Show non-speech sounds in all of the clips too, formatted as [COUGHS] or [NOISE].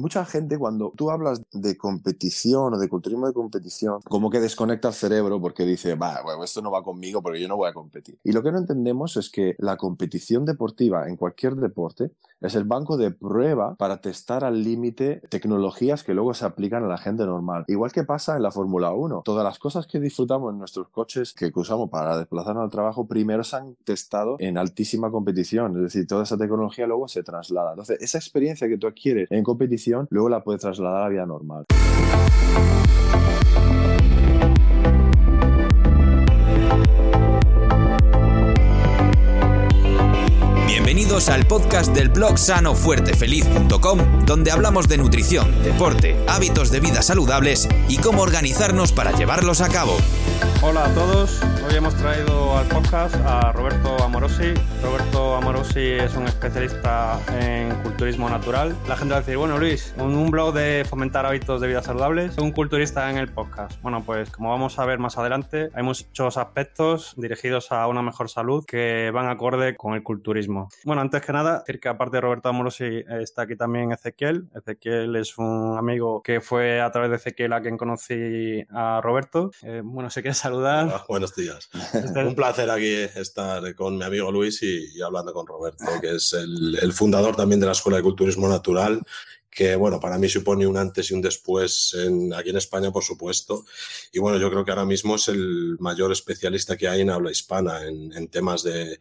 mucha gente cuando tú hablas de competición o de culturismo de competición, como que desconecta el cerebro porque dice, va, bueno, esto no va conmigo porque yo no voy a competir. Y lo que no entendemos es que la competición deportiva en cualquier deporte es el banco de prueba para testar al límite tecnologías que luego se aplican a la gente normal. Igual que pasa en la Fórmula 1. Todas las cosas que disfrutamos en nuestros coches que usamos para desplazarnos al trabajo, primero se han testado en altísima competición. Es decir, toda esa tecnología luego se traslada. Entonces, esa experiencia que tú adquieres en competición, luego la puedes trasladar a la vida normal. Bienvenidos al podcast del blog sanofuertefeliz.com, donde hablamos de nutrición, deporte, hábitos de vida saludables y cómo organizarnos para llevarlos a cabo. Hola a todos, hoy hemos traído al podcast a Roberto Amorosi. Roberto Amorosi es un especialista en culturismo natural. La gente va a decir, bueno Luis, un blog de fomentar hábitos de vida saludables, un culturista en el podcast. Bueno, pues como vamos a ver más adelante, hay muchos aspectos dirigidos a una mejor salud que van acorde con el culturismo. Bueno, antes que nada, decir que aparte de Roberto Amorosi está aquí también Ezequiel. Ezequiel es un amigo que fue a través de Ezequiel a quien conocí a Roberto. Eh, bueno, sé que saludar. buenos días. Este un placer aquí estar con mi amigo Luis y, hablando con Roberto, que es el, el, fundador también de la Escuela de Culturismo Natural que bueno, para mí supone un antes y un después en, aquí en España, por supuesto. Y bueno, yo creo que ahora mismo es el mayor especialista que hay en habla hispana en, en temas de,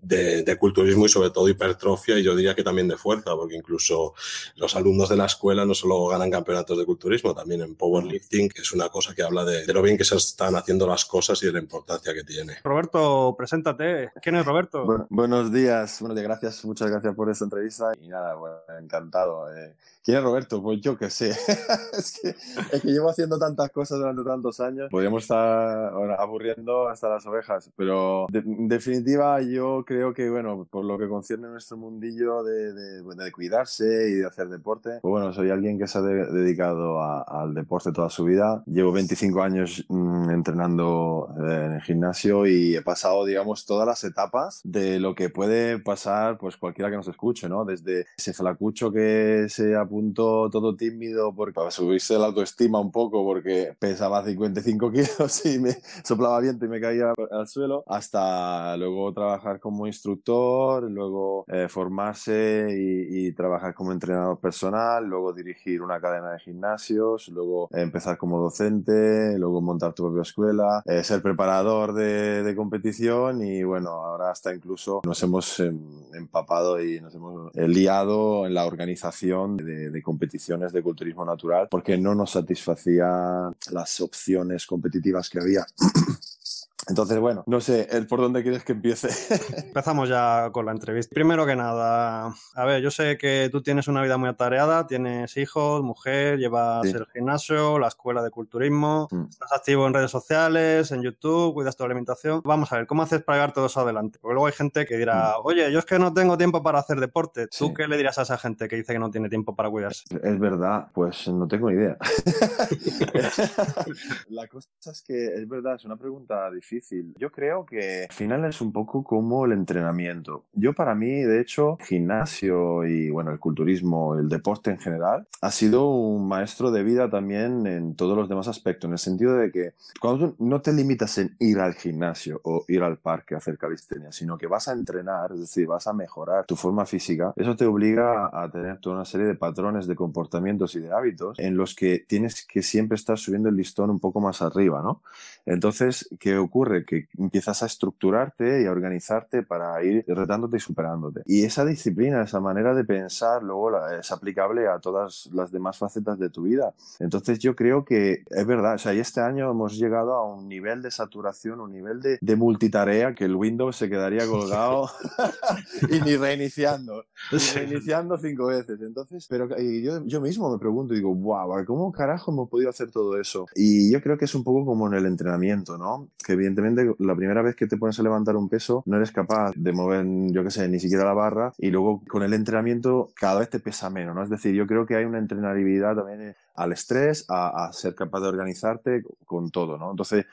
de, de, culturismo y sobre todo hipertrofia y yo diría que también de fuerza, porque incluso los alumnos de la escuela no solo ganan campeonatos de culturismo, también en powerlifting, que es una cosa que habla de, de lo bien que se están haciendo las cosas y de la importancia que tiene. Roberto, preséntate. ¿Quién es Roberto? Bueno, buenos días, buenos días, gracias, muchas gracias por esta entrevista y nada, bueno, encantado. Eh. ¿Quién es Roberto? Pues yo qué sé. [LAUGHS] es, que, que, llevo haciendo tantas cosas durante tantos años. Podríamos estar aburriendo hasta las ovejas, pero de, en definitiva yo creo que, bueno, por lo que concierne a nuestro mundillo de, de, de, cuidarse y de hacer deporte, pues bueno, soy alguien que se ha dedicado al deporte toda su vida. Llevo 25 años mmm, entrenando eh, en el gimnasio y he pasado, digamos, todas las etapas de lo que puede pasar pues cualquiera que nos escuche, ¿no? Desde ese flacucho que se ha todo tímido porque para subirse la autoestima un poco porque pesaba 55 kilos y me [LAUGHS] soplaba viento y me caía al suelo, hasta luego trabajar como instructor, luego eh, formarse y, y, trabajar como entrenador personal, luego dirigir una cadena de gimnasios, luego eh, empezar como docente, luego montar tu propia escuela, eh, ser preparador de, de, competición y bueno, ahora hasta incluso nos hemos empapado y nos hemos liado en la organización de de, competiciones de culturismo natural porque no nos satisfacía las opciones competitivas que había. [CLEARS THROAT] Entonces, bueno, no sé, ¿por dónde quieres que empiece? [LAUGHS] Empezamos ya con la entrevista. Primero que nada, a ver, yo sé que tú tienes una vida muy atareada, tienes hijos, mujer, llevas sí. el gimnasio, la escuela de culturismo, mm. estás activo en redes sociales, en YouTube, cuidas tu alimentación. Vamos a ver, ¿cómo haces para llevar todo eso adelante? Porque luego hay gente que dirá, mm. oye, yo es que no tengo tiempo para hacer deporte. ¿Tú sí. qué le dirás a esa gente que dice que no tiene tiempo para cuidarse? Es verdad, pues no tengo idea. [LAUGHS] [LAUGHS] la cosa es que es verdad, es una pregunta difícil difícil. Yo creo que al final es un poco como el entrenamiento. Yo para mí, de hecho, gimnasio y bueno, el culturismo, el deporte en general, ha sido un maestro de vida también en todos los demás aspectos, en el sentido de que cuando tú no te limitas en ir al gimnasio o ir al parque a hacer calistenia, sino que vas a entrenar, es decir, vas a mejorar tu forma física, eso te obliga a tener toda una serie de patrones de comportamientos y de hábitos en los que tienes que siempre estar subiendo el listón un poco más arriba, ¿no? Entonces, ¿qué ocurre? Ocurre? Que empiezas a estructurarte y a organizarte para ir retándote y superándote. Y esa disciplina, esa manera de pensar, luego la, es aplicable a todas las demás facetas de tu vida. Entonces yo creo que es verdad, o sea, y este año hemos llegado a un nivel de saturación, un nivel de, de multitarea que el Windows se quedaría colgado [LAUGHS] [LAUGHS] y ni reiniciando, ni reiniciando cinco veces. Entonces, pero yo, yo mismo me pregunto, digo, wow, ¿cómo carajo hemos podido hacer todo eso? Y yo creo que es un poco como en el entrenamiento, ¿no? Que viene evidentemente, la primera vez que te pones a levantar un peso, no eres capaz de mover, yo qué sé, ni siquiera la barra y luego con el entrenamiento cada vez te pesa menos, ¿no? Es decir, yo creo que hay una entrenabilidad también al estrés, a, ser capaz de organizarte con todo, ¿no? Entonces,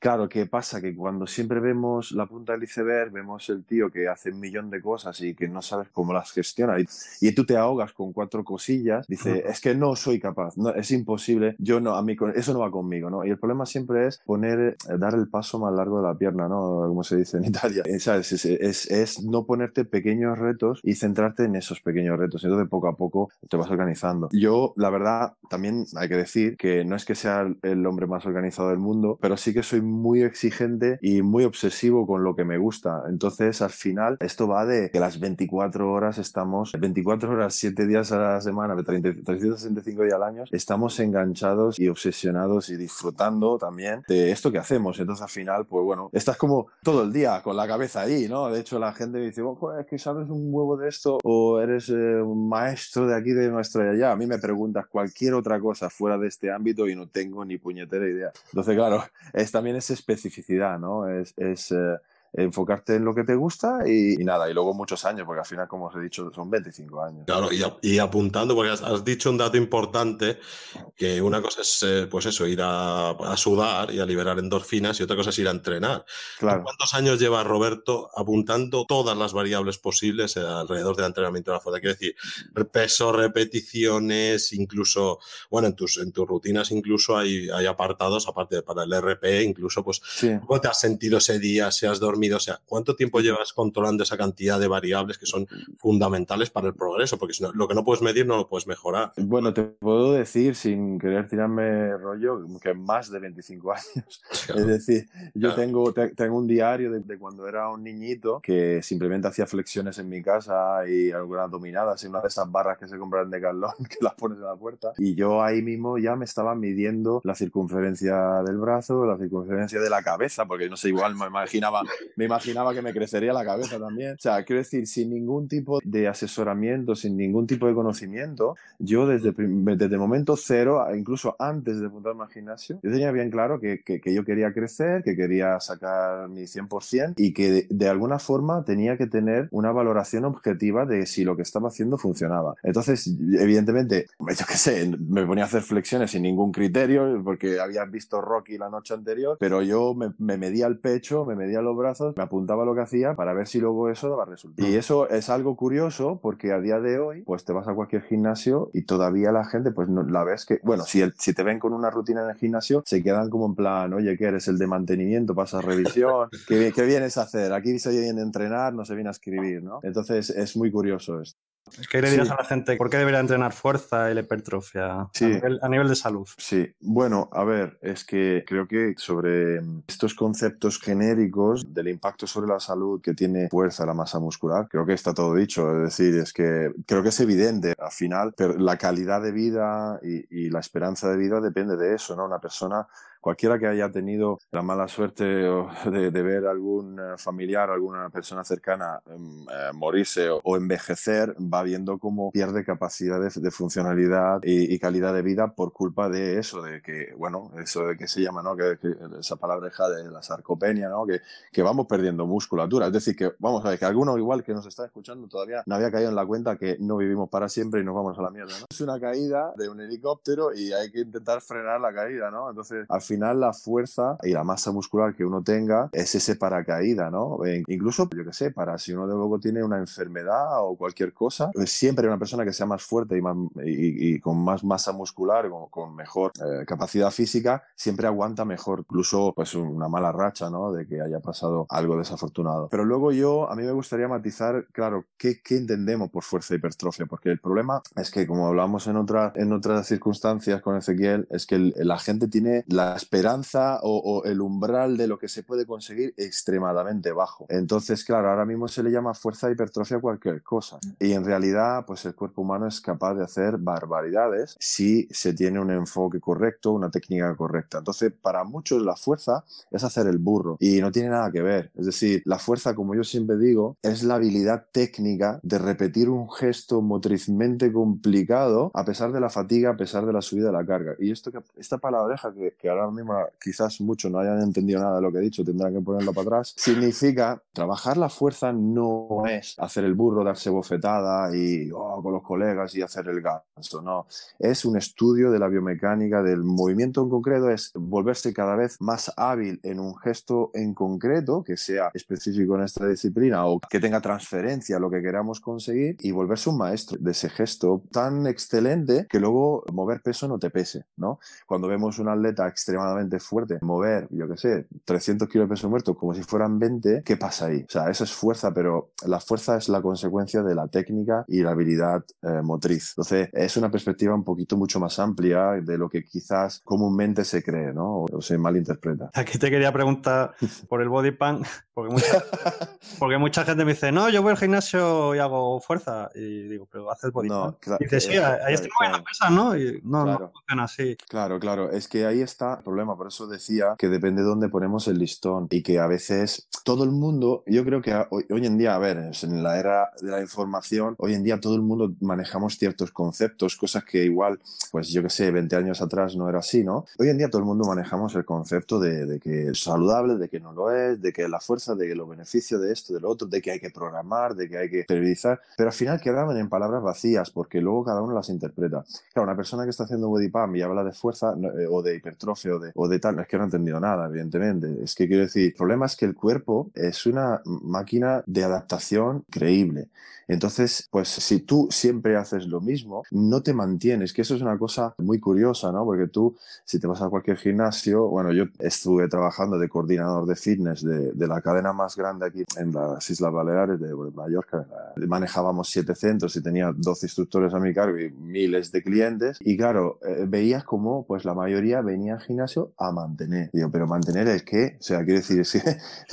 claro, ¿qué pasa? Que cuando siempre vemos la punta del iceberg, vemos el tío que hace un millón de cosas y que no sabes cómo las gestiona y, y tú te ahogas con cuatro cosillas, dice, es que no soy capaz, no, es imposible, yo no, a mí eso no va conmigo, ¿no? Y el problema siempre es poner, eh, dar el paso más largo de la pierna, ¿no? Como se dice en Italia, ¿sabes? Es, es, es no ponerte pequeños retos y centrarte en esos pequeños retos. Entonces, poco a poco te vas organizando. Yo, la verdad, también hay que decir que no es que sea el hombre más organizado del mundo, pero sí que soy muy exigente y muy obsesivo con lo que me gusta. Entonces, al final, esto va de que las 24 horas estamos, 24 horas, 7 días a la semana, 365 días al año, estamos enganchados y obsesionados y disfrutando también de esto que hacemos. Entonces, al final, pues bueno, estás como todo el día con la cabeza ahí, ¿no? De hecho, la gente dice, oh, es que sabes un huevo de esto o eres eh, un maestro de aquí, de nuestra de allá. A mí me preguntas cualquier otra cosa fuera de este ámbito y no tengo ni puñetera idea. Entonces, claro, es también esa especificidad, ¿no? Es, es eh, enfocarte en lo que te gusta y, nada, y luego muchos años, porque al final, como os he dicho, son 25 años. Claro, y, apuntando, porque has, dicho un dato importante, que una cosa es, eh, pues eso, ir a, sudar y a liberar endorfinas y otra cosa es ir a entrenar. Claro. ¿Cuántos años lleva Roberto apuntando todas las variables posibles alrededor del entrenamiento de la fuerza? Quiero decir, peso, repeticiones, incluso, bueno, en tus, en tus rutinas incluso hay, hay apartados, aparte para el RP, incluso, pues, ¿cómo te has sentido ese día? ¿Si has dormido? O sea, ¿cuánto tiempo llevas controlando esa cantidad de variables que son fundamentales para el progreso? Porque si no, lo que no puedes medir no lo puedes mejorar. Bueno, te puedo decir, sin querer tirarme rollo, que más de 25 [LAUGHS] años. [LAUGHS] Es decir, yo tengo, tengo un diario de, cuando era un niñito que simplemente hacía flexiones en mi casa y algunas dominadas en una de esas barras que se compran de Carlón [LAUGHS] que las pones en la puerta. Y yo ahí mismo ya me estaba midiendo la circunferencia del brazo, la circunferencia de la cabeza, porque no sé, igual me imaginaba me imaginaba que me crecería la cabeza también. O sea, quiero decir, sin ningún tipo de asesoramiento, sin ningún tipo de conocimiento, yo desde, desde momento cero, incluso antes de apuntarme al gimnasio, yo tenía bien claro que, que, yo quería crecer, que quería sacar mi 100% y que de, alguna forma tenía que tener una valoración objetiva de si lo que estaba haciendo funcionaba. Entonces, evidentemente, yo qué sé, me ponía a hacer flexiones sin ningún criterio porque había visto Rocky la noche anterior, pero yo me, me medía el pecho, me medía los brazos me apuntaba lo que hacía para ver si luego eso daba resultado. Y eso es algo curioso porque a día de hoy, pues te vas a cualquier gimnasio y todavía la gente, pues la ves que, bueno, si, si te ven con una rutina en el gimnasio, se quedan como en plan, oye, que eres el de mantenimiento, pasas revisión, [LAUGHS] ¿qué, ¿qué vienes a hacer? Aquí se viene a entrenar, no se viene a escribir, ¿no? Entonces es muy curioso esto. ¿Qué le dirías a la gente? ¿Por qué debería entrenar fuerza y la hipertrofia a, nivel, de salud? Sí, bueno, a ver, es que creo que sobre estos conceptos genéricos del impacto sobre la salud que tiene fuerza la masa muscular, creo que está todo dicho. Es decir, es que creo que es evidente al final, pero la calidad de vida y, y la esperanza de vida depende de eso, ¿no? Una persona cualquiera que haya tenido la mala suerte de, ver algún eh, familiar, alguna persona cercana em, eh, morirse o, envejecer, va viendo cómo pierde capacidades de funcionalidad y, calidad de vida por culpa de eso, de que, bueno, eso de que se llama, ¿no? Que, esa palabra de la sarcopenia, ¿no? Que, que vamos perdiendo musculatura. Es decir, que vamos a ver, que alguno igual que nos está escuchando todavía no había caído en la cuenta que no vivimos para siempre y nos vamos a la mierda, ¿no? Es una caída de un helicóptero y hay que intentar frenar la caída, ¿no? Entonces, al final final la fuerza y la masa muscular que uno tenga es ese paracaída, ¿no? incluso, yo que sé, para si uno de luego tiene una enfermedad o cualquier cosa, pues siempre una persona que sea más fuerte y, más, y, con más masa muscular, con, con mejor eh, capacidad física, siempre aguanta mejor, incluso pues una mala racha, ¿no? De que haya pasado algo desafortunado. Pero luego yo, a mí me gustaría matizar, claro, ¿qué, qué entendemos por fuerza y hipertrofia? Porque el problema es que, como hablamos en, otra, en otras circunstancias con Ezequiel, es que la gente tiene las esperanza o, el umbral de lo que se puede conseguir extremadamente bajo. Entonces, claro, ahora mismo se le llama fuerza hipertrofia a cualquier cosa. Y en realidad, pues el cuerpo humano es capaz de hacer barbaridades si se tiene un enfoque correcto, una técnica correcta. Entonces, para muchos la fuerza es hacer el burro y no tiene nada que ver. Es decir, la fuerza, como yo siempre digo, es la habilidad técnica de repetir un gesto motrizmente complicado a pesar de la fatiga, a pesar de la subida de la carga. Y esto que, esta palabreja que, que ahora ahora mismo quizás muchos no hayan entendido nada de lo que he dicho, tendrán que ponerlo para atrás, [LAUGHS] significa trabajar la fuerza no es hacer el burro, darse bofetada y oh, con los colegas y hacer el ganso, no. Es un estudio de la biomecánica del movimiento en concreto, es volverse cada vez más hábil en un gesto en concreto que sea específico en esta disciplina o que tenga transferencia a lo que queramos conseguir y volverse un maestro de ese gesto tan excelente que luego mover peso no te pese, ¿no? Cuando vemos un atleta extremadamente fuerte mover, yo qué sé, 300 kilos de peso muerto como si fueran 20, ¿qué pasa ahí? O sea, eso es fuerza, pero la fuerza es la consecuencia de la técnica y la habilidad eh, motriz. Entonces, es una perspectiva un poquito mucho más amplia de lo que quizás comúnmente se cree, ¿no? O se malinterpreta. Aquí te quería preguntar [LAUGHS] por el body pump, porque mucha, porque mucha gente me dice, no, yo voy al gimnasio y hago fuerza. Y digo, pero haces body no, y dices, sí, ahí estoy moviendo pesas, ¿no? Y no, no funciona así. Claro, claro. Es que ahí está problema. Por eso decía que depende de dónde ponemos el listón y que a veces todo el mundo, yo creo que hoy, hoy en día, a ver, en la era de la información, hoy en día todo el mundo manejamos ciertos conceptos, cosas que igual, pues yo que sé, 20 años atrás no era así, ¿no? Hoy en día todo el mundo manejamos el concepto de, de que es saludable, de que no lo es, de que la fuerza, de que los beneficios de esto, de lo otro, de que hay que programar, de que hay que periodizar, pero al final quedaban en palabras vacías porque luego cada uno las interpreta. Claro, una persona que está haciendo body pump y habla de fuerza eh, o de hipertrofia o de, o de tal, es que no ha entendido nada, evidentemente. Es que quiero decir, el problema es que el cuerpo es una máquina de adaptación creíble. Entonces, pues si tú siempre haces lo mismo, no te mantienes, que eso es una cosa muy curiosa, ¿no? Porque tú, si te vas a cualquier gimnasio, bueno, yo estuve trabajando de coordinador de fitness de, de la cadena más grande aquí en las Islas Baleares de Mallorca. Manejábamos siete centros y tenía 12 instructores a mi cargo y miles de clientes. Y claro, eh, veías como pues la mayoría venía al gimnasio a mantener. Digo, pero mantener es qué? O sea, quiero decir, [LAUGHS] si, si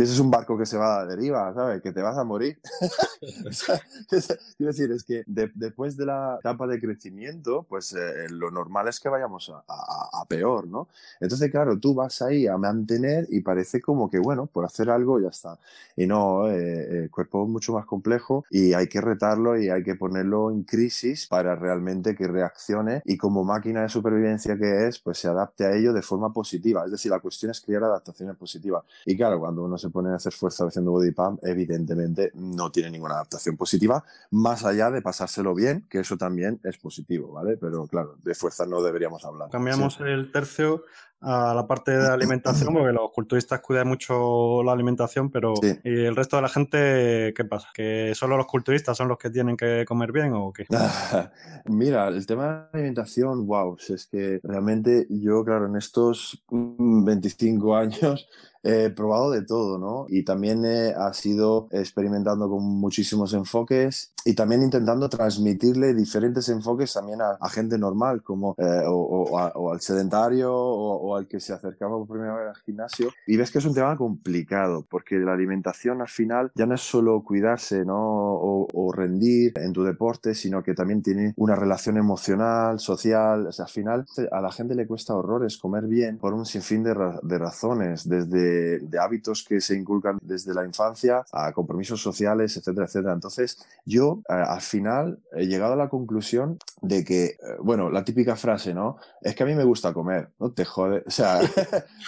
ese es un barco que se va a la deriva, ¿sabes? Que te vas a morir. [LAUGHS] o sea, [LAUGHS] quiero decir, es que después de la etapa de crecimiento, pues eh, lo normal es que vayamos a, a, peor, ¿no? Entonces, claro, tú vas ahí a mantener y parece como que, bueno, por hacer algo ya está. Y no, eh, el cuerpo es mucho más complejo y hay que retarlo y hay que ponerlo en crisis para realmente que reaccione y como máquina de supervivencia que es, pues se adapte a ello de forma positiva. Es decir, la cuestión es crear adaptaciones positivas. Y claro, cuando uno se pone a hacer fuerza haciendo body pump, evidentemente no tiene ninguna adaptación positiva más allá de pasárselo bien, que eso también es positivo, ¿vale? Pero claro, de fuerza no deberíamos hablar. Cambiamos el tercio a la parte de alimentación, porque los culturistas cuidan mucho la alimentación, pero ¿y el resto de la gente qué pasa? ¿Que solo los culturistas son los que tienen que comer bien o qué? [LAUGHS] Mira, el tema de alimentación, wow, es que realmente yo, claro, en estos 25 años he probado de todo, ¿no? Y también ha sido experimentando con muchísimos enfoques y también intentando transmitirle diferentes enfoques también a, gente normal, como eh, o, al sedentario o, al que se acercaba por primera vez al gimnasio. Y ves que es un tema complicado, porque la alimentación al final ya no es solo cuidarse, ¿no? O, rendir en tu deporte, sino que también tiene una relación emocional, social. O sea, al final a la gente le cuesta horrores comer bien por un sinfín de, de razones, desde de, hábitos que se inculcan desde la infancia a compromisos sociales, etcétera, etcétera. Entonces, yo eh, al final he llegado a la conclusión de que, eh, bueno, la típica frase, ¿no? Es que a mí me gusta comer, no te jode. O sea, [LAUGHS] [LAUGHS]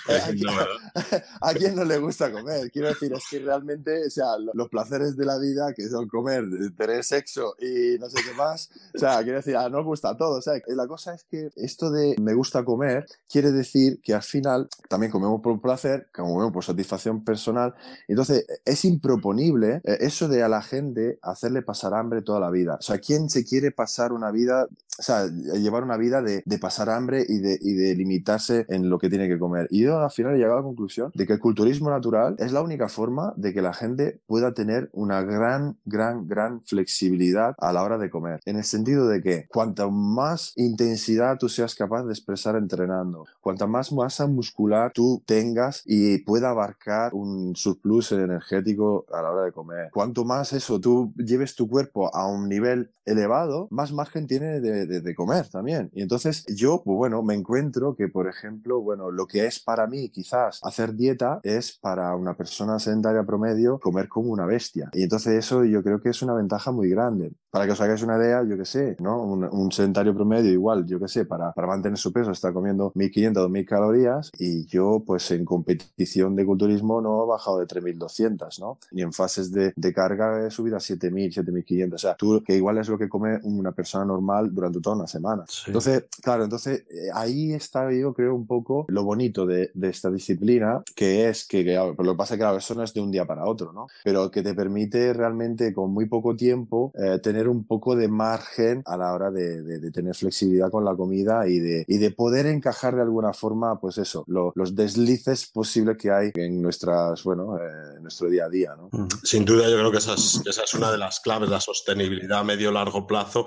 [LAUGHS] ¿a, quién, no le gusta comer? Quiero decir, es que realmente, o sea, los placeres de la vida, que son comer, tener sexo y no sé qué más, o sea, quiero decir, a nos gusta todo. O sea, la cosa es que esto de me gusta comer quiere decir que al final también comemos por placer, como bueno, por satisfacción personal. Entonces, es improponible eh, eso de a la gente hacerle pasar hambre toda la vida. O sea, ¿quién se quiere pasar una vida, o sea, llevar una vida de, de pasar hambre y de, y de, limitarse en lo que tiene que comer? Y yo al final he llegado a la conclusión de que el culturismo natural es la única forma de que la gente pueda tener una gran, gran, gran flexibilidad a la hora de comer. En el sentido de que cuanta más intensidad tú seas capaz de expresar entrenando, cuanta más masa muscular tú tengas y pueda abarcar un surplus energético a la hora de comer. Cuanto más eso tú lleves tu cuerpo a un nivel elevado, más margen tiene de, de, comer también. Y entonces yo, pues bueno, me encuentro que, por ejemplo, bueno, lo que es para mí quizás hacer dieta es para una persona sedentaria promedio comer como una bestia. Y entonces eso yo creo que es una ventaja muy grande. Para que os hagáis una idea, yo qué sé, ¿no? Un, sedentario promedio igual, yo qué sé, para, para mantener su peso está comiendo 1500 o 2000 calorías y yo pues en competición de culturismo no he bajado de 3200, ¿no? Y en fases de, de carga he subido a 7000, 7500. O sea, tú que igual es lo que come una persona normal durante toda una semana. Entonces, claro, entonces eh, ahí está yo creo un poco lo bonito de, de esta disciplina, que es que, lo que pasa es que claro, eso no es de un día para otro, ¿no? Pero que te permite realmente con muy poco tiempo eh, tener un poco de margen a la hora de, de, tener flexibilidad con la comida y de, y de poder encajar de alguna forma, pues eso, los deslices posibles que hay en nuestras, bueno, eh, nuestro día a día, ¿no? Sin duda, yo creo que esa es, esa es una de las claves, la sostenibilidad a medio largo plazo.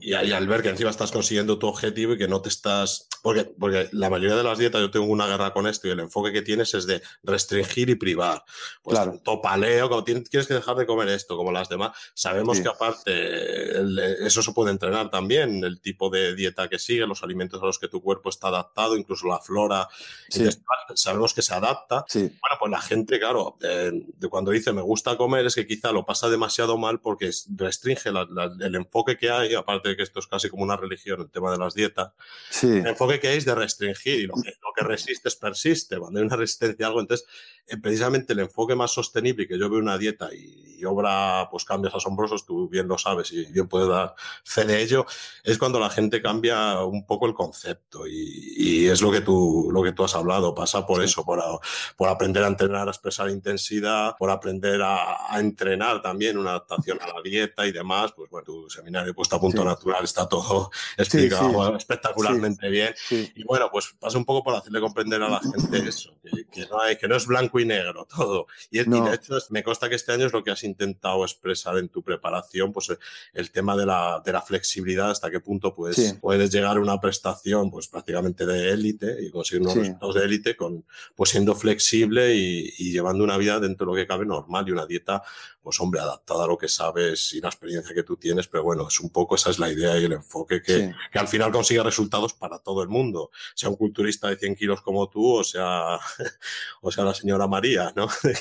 Y, y al ver que encima estás consiguiendo tu objetivo y que no te estás, porque, porque la mayoría de las dietas, yo tengo una guerra con esto y el enfoque que tienes es de restringir y privar. Pues claro. topaleo, como tienes, que dejar de comer esto, como las demás. Sabemos que aparte eso se puede entrenar también, el tipo de dieta que sigue, los alimentos a los que tu cuerpo está adaptado, incluso la flora. sabemos que se adapta. Bueno, pues la gente, claro, eh, cuando dice me gusta comer es que quizá lo pasa demasiado mal porque restringe el enfoque que hay, aparte de que esto es casi como una religión, el tema de las dietas. El enfoque que hay es de restringir y lo que, lo que resistes persiste. Cuando hay una resistencia a algo, entonces eh, precisamente el enfoque más sostenible que yo veo una dieta y, obra pues cambios asombrosos, tú bien lo sabes y puedes dar fe de ello, es cuando la gente cambia un poco el concepto y, es lo que tú lo que tú has hablado, pasa por eso, por, por aprender a entrenar, a expresar intensidad, por aprender a, entrenar también una adaptación a la dieta y demás, pues bueno, tu seminario puesto a punto natural está todo explicado espectacularmente bien. Y bueno, pues pasa un poco por hacerle comprender a la gente [COUGHS] eso, que, no hay, que no es blanco y negro todo. Y, de hecho me consta que este año es lo que has intentado expresar en tu preparación, pues el, tema de la, de la, flexibilidad, hasta qué punto pues, puedes llegar a una prestación pues prácticamente de élite y conseguir unos resultados de élite con pues siendo flexible y, llevando una vida dentro de lo que cabe normal y una dieta pues hombre, adaptada a lo que sabes y la experiencia que tú tienes, pero bueno, es un poco esa es la idea y el enfoque que, que al final consigue resultados para todo el mundo, sea un culturista de 100 kilos como tú o sea, [LAUGHS] o sea la señora María, ¿no? Sí,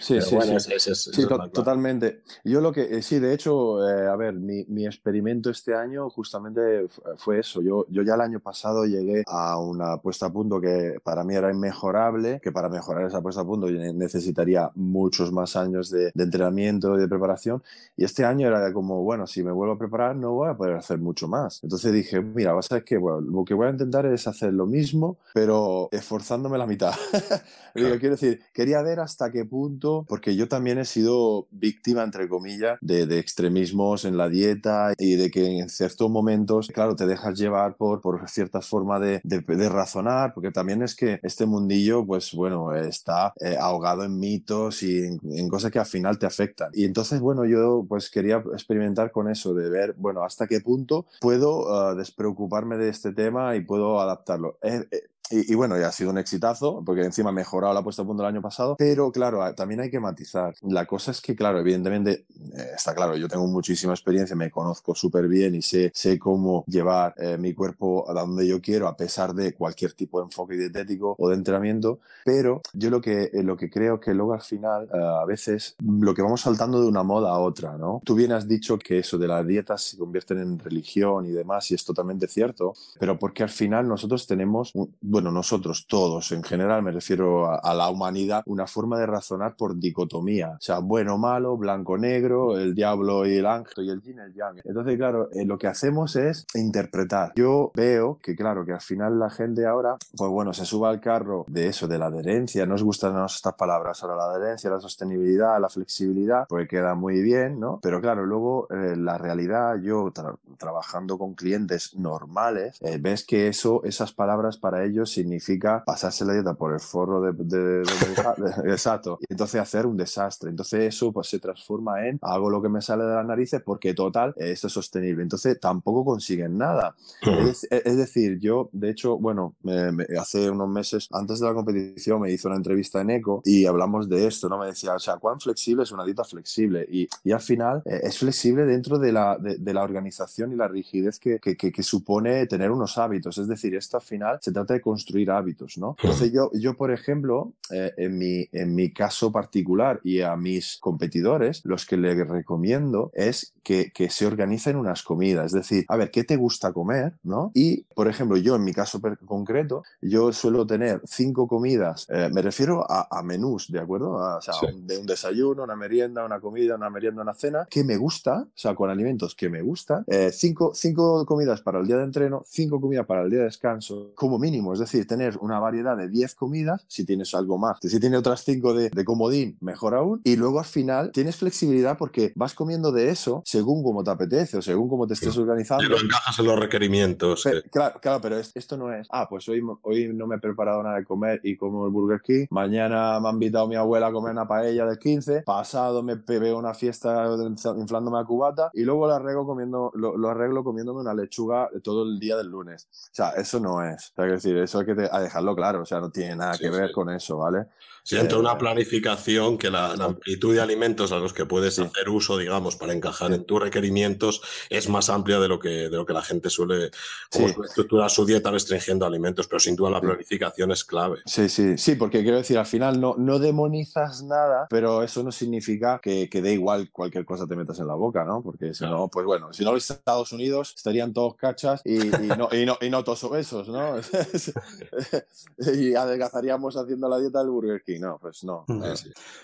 sí, sí. sí, totalmente. Yo lo que, eh, sí, de hecho, eh, a ver, mi, mi, experimento este año justamente fue eso. Yo, yo ya el año pasado llegué a una puesta a punto que para mí era inmejorable, que para mejorar esa puesta a punto necesitaría muchos más años de, de entrenamiento y de preparación. Y este año era como, bueno, si me vuelvo a preparar no voy a poder hacer mucho más. Entonces dije, mira, vas a ver que bueno, lo que voy a intentar es hacer lo mismo, pero esforzándome la mitad. [LAUGHS] quiero decir, quería ver hasta qué punto, porque yo también he sido víctima, entre comillas, de, de extremismos en la dieta y de que en ciertos momentos, claro, te dejas llevar por, por ciertas formas de, de, razonar, porque también es que este mundillo, pues bueno, está eh, ahogado en mitos y en, cosas que al final te afectan. Y entonces, bueno, yo pues quería experimentar con eso, de ver, bueno, hasta qué punto puedo ah, despreocuparme de este tema y puedo adaptarlo. Eh, eh, y, bueno, ya ha sido un exitazo, porque encima ha mejorado la puesta a punto el año pasado, pero claro, también hay que matizar. La cosa es que, claro, evidentemente, eh, está claro, yo tengo muchísima experiencia, me conozco súper bien y sé, sé cómo llevar eh, mi cuerpo a donde yo quiero, a pesar de cualquier tipo de enfoque dietético o de entrenamiento, pero yo lo que, eh, lo que creo que luego al final, a veces, lo que vamos saltando de una moda a otra, ¿no? Tú bien has dicho que eso de las dietas se convierten en religión y demás, y es totalmente cierto, pero porque al final nosotros tenemos, bueno, nosotros todos en general, me refiero a, la humanidad, una forma de razonar por dicotomía, o sea, bueno, malo, blanco, negro, el diablo y el ángel y el yin el yang. Entonces, claro, eh, lo que hacemos es interpretar. Yo veo que, claro, que al final la gente ahora, pues bueno, se suba al carro de eso, de la adherencia, nos gustan estas palabras ahora, la adherencia, la sostenibilidad, la flexibilidad, pues queda muy bien, ¿no? Pero claro, luego eh, la realidad, yo trabajando con clientes normales, eh, ves que eso, esas palabras para ellos significa pasarse la dieta por el forro [LAUGHS] de, de, exacto y entonces hacer un desastre. Entonces eso pues se transforma en hago lo que me sale de las narices porque total esto es sostenible. Entonces tampoco consiguen nada. Es, decir yo de hecho bueno hace unos meses antes de la competición me hizo una entrevista en Eco y hablamos de esto no me decía o sea cuán flexible es una dieta flexible y, y al final eh, es flexible dentro de la, de, la organización y la rigidez que, que, que, supone tener unos hábitos. Es decir esto al final se trata de construir construir hábitos, ¿no? Entonces yo, yo por ejemplo, eh, en, mi, en mi caso particular y a mis competidores, los que les recomiendo es que, que se organicen unas comidas, es decir, a ver, ¿qué te gusta comer, ¿no? Y, por ejemplo, yo en mi caso concreto, yo suelo tener cinco comidas, eh, me refiero a, a, menús, ¿de acuerdo? o sea, de un desayuno, una merienda, una comida, una merienda, una cena, que me gusta, o sea, con alimentos que me gustan, eh, cinco, cinco comidas para el día de entreno, cinco comidas para el día de descanso, como mínimo, es decir, tener una variedad de 10 comidas, si tienes algo más, si tienes otras cinco de, de comodín, mejor aún, y luego al final tienes flexibilidad porque vas comiendo de eso según como te apetece o según como te estés organizando. Pero encajas en los requerimientos. claro, claro, pero esto no es, ah, pues hoy, hoy no me he preparado nada de comer y como el Burger King, mañana me ha invitado mi abuela a comer una paella del 15, pasado me veo una fiesta inflándome a cubata y luego lo arreglo comiendo, lo, arreglo comiéndome una lechuga todo el día del lunes. O sea, eso no es. O sea, decir, eso hay que dejarlo claro, o sea, no tiene nada que ver con eso, ¿vale? Si entra una planificación que la, amplitud de alimentos a los que puedes hacer uso, digamos, para encajar en tus requerimientos es más amplia de lo que, de lo que la gente suele, estructurar su dieta restringiendo alimentos, pero sin duda la planificación es clave. Sí, sí, sí, porque quiero decir, al final no, no demonizas nada, pero eso no significa que, que dé igual cualquier cosa te metas en la boca, ¿no? Porque si no, pues bueno, si no los Estados Unidos estarían todos cachas y, no, y, no, y no todos obesos, ¿no? [LAUGHS] [LAUGHS] y adelgazaríamos haciendo la dieta del Burger King no, pues no.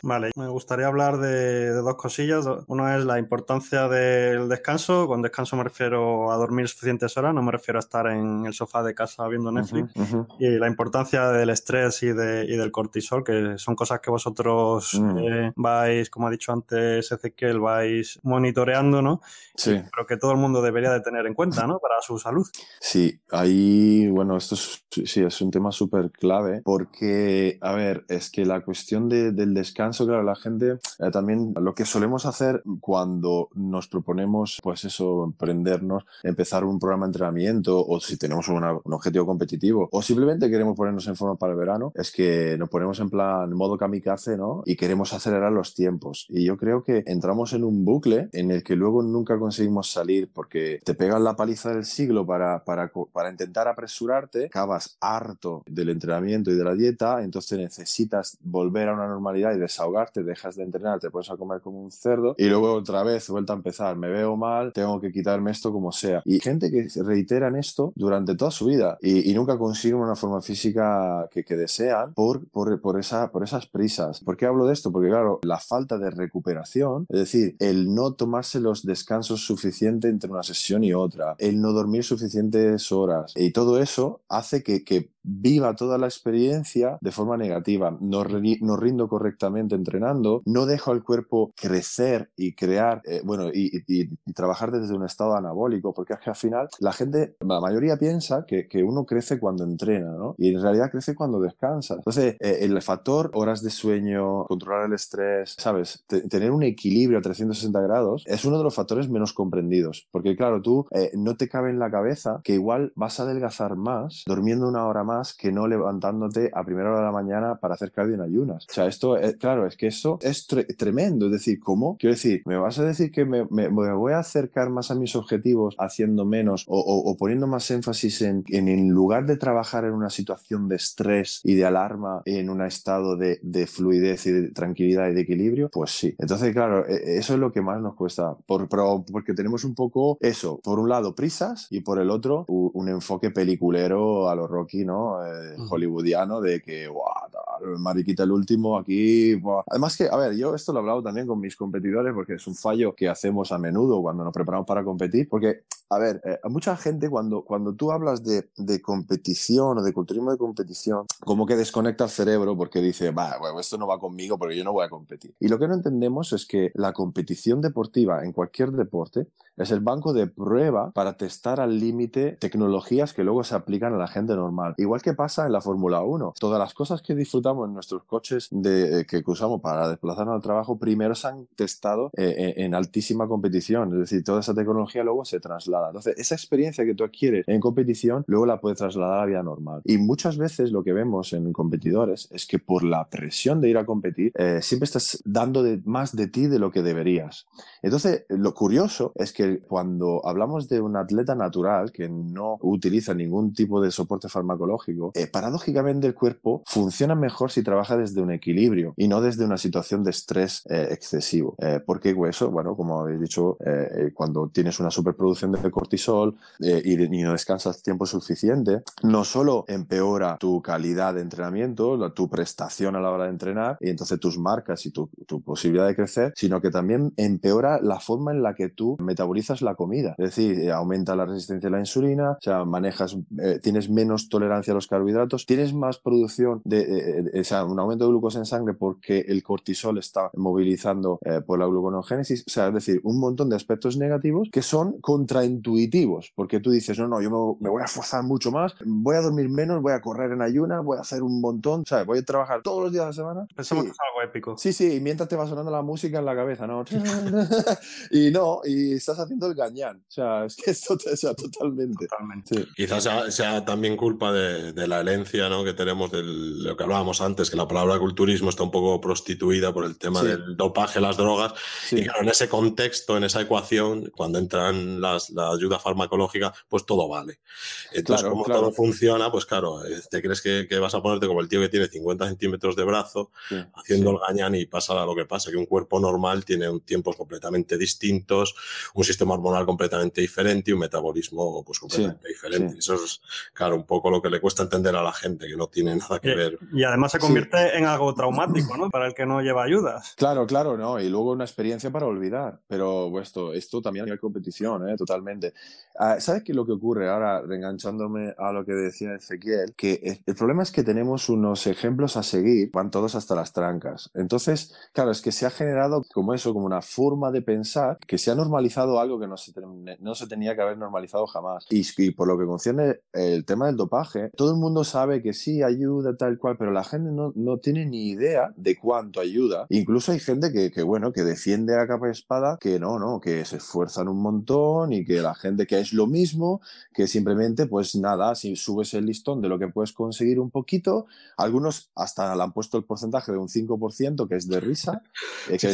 Vale, me gustaría hablar de, dos cosillas. Uno es la importancia del descanso. Con descanso me refiero a dormir suficientes horas, no me refiero a estar en el sofá de casa viendo Netflix. Y la importancia del estrés y, de, y, del cortisol, que son cosas que vosotros mm. eh, vais, como ha dicho antes Ezequiel, vais monitoreando, ¿no? Sí. Pero que todo el mundo debería de tener en cuenta, ¿no? Para su salud. Sí, ahí, bueno, esto es, sí, es un tema súper clave porque, a ver, es que la cuestión del descanso, claro, la gente eh, también lo que solemos hacer cuando nos proponemos, pues eso, emprendernos, empezar un programa de entrenamiento o si tenemos un objetivo competitivo o simplemente queremos ponernos en forma para el verano, es que nos ponemos en plan modo kamikaze, ¿no? Y queremos acelerar los tiempos. Y yo creo que entramos en un bucle en el que luego nunca conseguimos salir porque te pegan la paliza del siglo para, para, para intentar apresurarte, acabas harto del entrenamiento y de la dieta, entonces necesitas volver a una normalidad y desahogarte, dejas de entrenar, te pones a comer como un cerdo y luego otra vez vuelta a empezar, me veo mal, tengo que quitarme esto como sea. Y gente que reiteran esto durante toda su vida y, nunca consiguen una forma física que, desean por, por, por, esa, por esas prisas. ¿Por qué hablo de esto? Porque claro, la falta de recuperación, es decir, el no tomarse los descansos suficientes entre una sesión y otra, el no dormir suficientes horas y todo eso hace que, que viva toda la experiencia de forma negativa. No, no rindo correctamente entrenando, no dejo al cuerpo crecer y crear, eh, bueno, y, trabajar desde un estado anabólico, porque es que al final la gente, la mayoría piensa que, uno crece cuando entrena, ¿no? Y en realidad crece cuando descansa. Entonces, eh, el factor horas de sueño, controlar el estrés, ¿sabes? tener un equilibrio a 360 grados es uno de los factores menos comprendidos, porque claro, tú eh, no te cabe en la cabeza que igual vas a adelgazar más durmiendo una hora más que no levantándote a primera hora de la mañana para hacer en ayunas. O sea, esto, es, claro, es que eso es tremendo. Es decir, ¿cómo? Quiero decir, ¿me vas a decir que me, voy a acercar más a mis objetivos haciendo menos o, poniendo más énfasis en, en, lugar de trabajar en una situación de estrés y de alarma, en un estado de, fluidez y de tranquilidad y de equilibrio? Pues sí. Entonces, claro, e, eso es lo que más nos cuesta. Por, porque tenemos un poco eso, por un lado prisas y por el otro un enfoque peliculero a los Rocky, ¿no? Eh, hollywoodiano de que, guau, mariquita el último aquí. Además que, a ver, yo esto lo he hablado también con mis competidores porque es un fallo que hacemos a menudo cuando nos preparamos para competir, porque, a ver, eh, a mucha gente cuando, cuando tú hablas de, de, competición o de culturismo de competición, como que desconecta el cerebro porque dice, va, bueno, esto no va conmigo porque yo no voy a competir. Y lo que no entendemos es que la competición deportiva en cualquier deporte es el banco de prueba para testar al límite tecnologías que luego se aplican a la gente normal. Igual que pasa en la Fórmula 1. Todas las cosas que disfrutamos en nuestros coches de, eh, que usamos para desplazarnos al trabajo, primero se han testado eh, eh, en altísima competición. Es decir, toda esa tecnología luego se traslada traslada. Entonces, esa experiencia que tú adquieres en competición, luego la puedes trasladar a la vida normal. Y muchas veces lo que vemos en competidores es que por la presión de ir a competir, eh, siempre estás dando de, más de ti de lo que deberías. Entonces, lo curioso es que cuando hablamos de un atleta natural que no utiliza ningún tipo de soporte farmacológico, eh, paradójicamente el cuerpo funciona mejor si trabaja desde un equilibrio y no desde una situación de estrés eh, excesivo. porque eso, bueno, como habéis dicho, cuando tienes una superproducción de cortisol y, y no descansas tiempo suficiente, no solo empeora tu calidad de entrenamiento, tu prestación a la hora de entrenar y entonces tus marcas y tu, posibilidad de crecer, sino que también empeora la forma en la que tú metabolizas la comida. Es decir, eh, aumenta la resistencia a la insulina, o sea, manejas, eh, tienes menos tolerancia a los carbohidratos, tienes más producción de, o sea, un aumento de glucosa en sangre porque el cortisol está movilizando eh, por la gluconogénesis, o sea, es decir, un montón de aspectos negativos que son contraintuitivos, porque tú dices, no, no, yo me, voy a forzar mucho más, voy a dormir menos, voy a correr en ayuna, voy a hacer un montón, ¿sabes? Voy a trabajar todos los días de la semana. Pensamos que es algo épico. Sí, sí, y mientras te va sonando la música en la cabeza, ¿no? [LAUGHS] [LAUGHS] y no, y estás haciendo el gañán. O sea, es que esto te sea totalmente. Totalmente. Quizás sea, también culpa de, la herencia, ¿no? Que tenemos de lo que hablábamos antes, que la palabra culturismo está un poco prostituida por el tema del dopaje, las drogas. Y claro, en ese contexto, en esa ecuación, cuando entran las, la ayuda farmacológica, pues todo vale. Entonces, como todo funciona, pues claro, eh, te crees que, vas a ponerte como el tío que tiene 50 centímetros de brazo haciendo el gañán y pasa lo que pasa, que un cuerpo normal tiene un tiempos completamente distintos, un sistema hormonal completamente diferente y un metabolismo pues completamente diferente. Eso es, claro, un poco lo que le cuesta entender a la gente, que no tiene nada que ver. Y además se convierte en algo traumático, ¿no? Para el que no lleva ayudas. Claro, claro, ¿no? Y luego una experiencia para olvidar. Pero pues, esto, esto también hay competición, ¿eh? Totalmente. Ah, ¿Sabes qué es lo que ocurre ahora, reenganchándome a lo que decía Ezequiel? Que el problema es que tenemos unos ejemplos a seguir, van todos hasta las trancas. Entonces, claro, es que se ha generado como eso, como una forma de pensar que se ha normalizado algo que no se, no se tenía que haber normalizado jamás. Y, por lo que concierne el tema del dopaje, todo el mundo sabe que sí ayuda tal cual, pero la gente no, no tiene ni idea de cuánto ayuda. Incluso hay gente que, que, bueno, que defiende a capa y espada que no, no, que se esfuerzan un montón y que la gente que es lo mismo, que simplemente, pues nada, si subes el listón de lo que puedes conseguir un poquito, algunos hasta le han puesto el porcentaje de un 5%, que es de risa, [LAUGHS] que,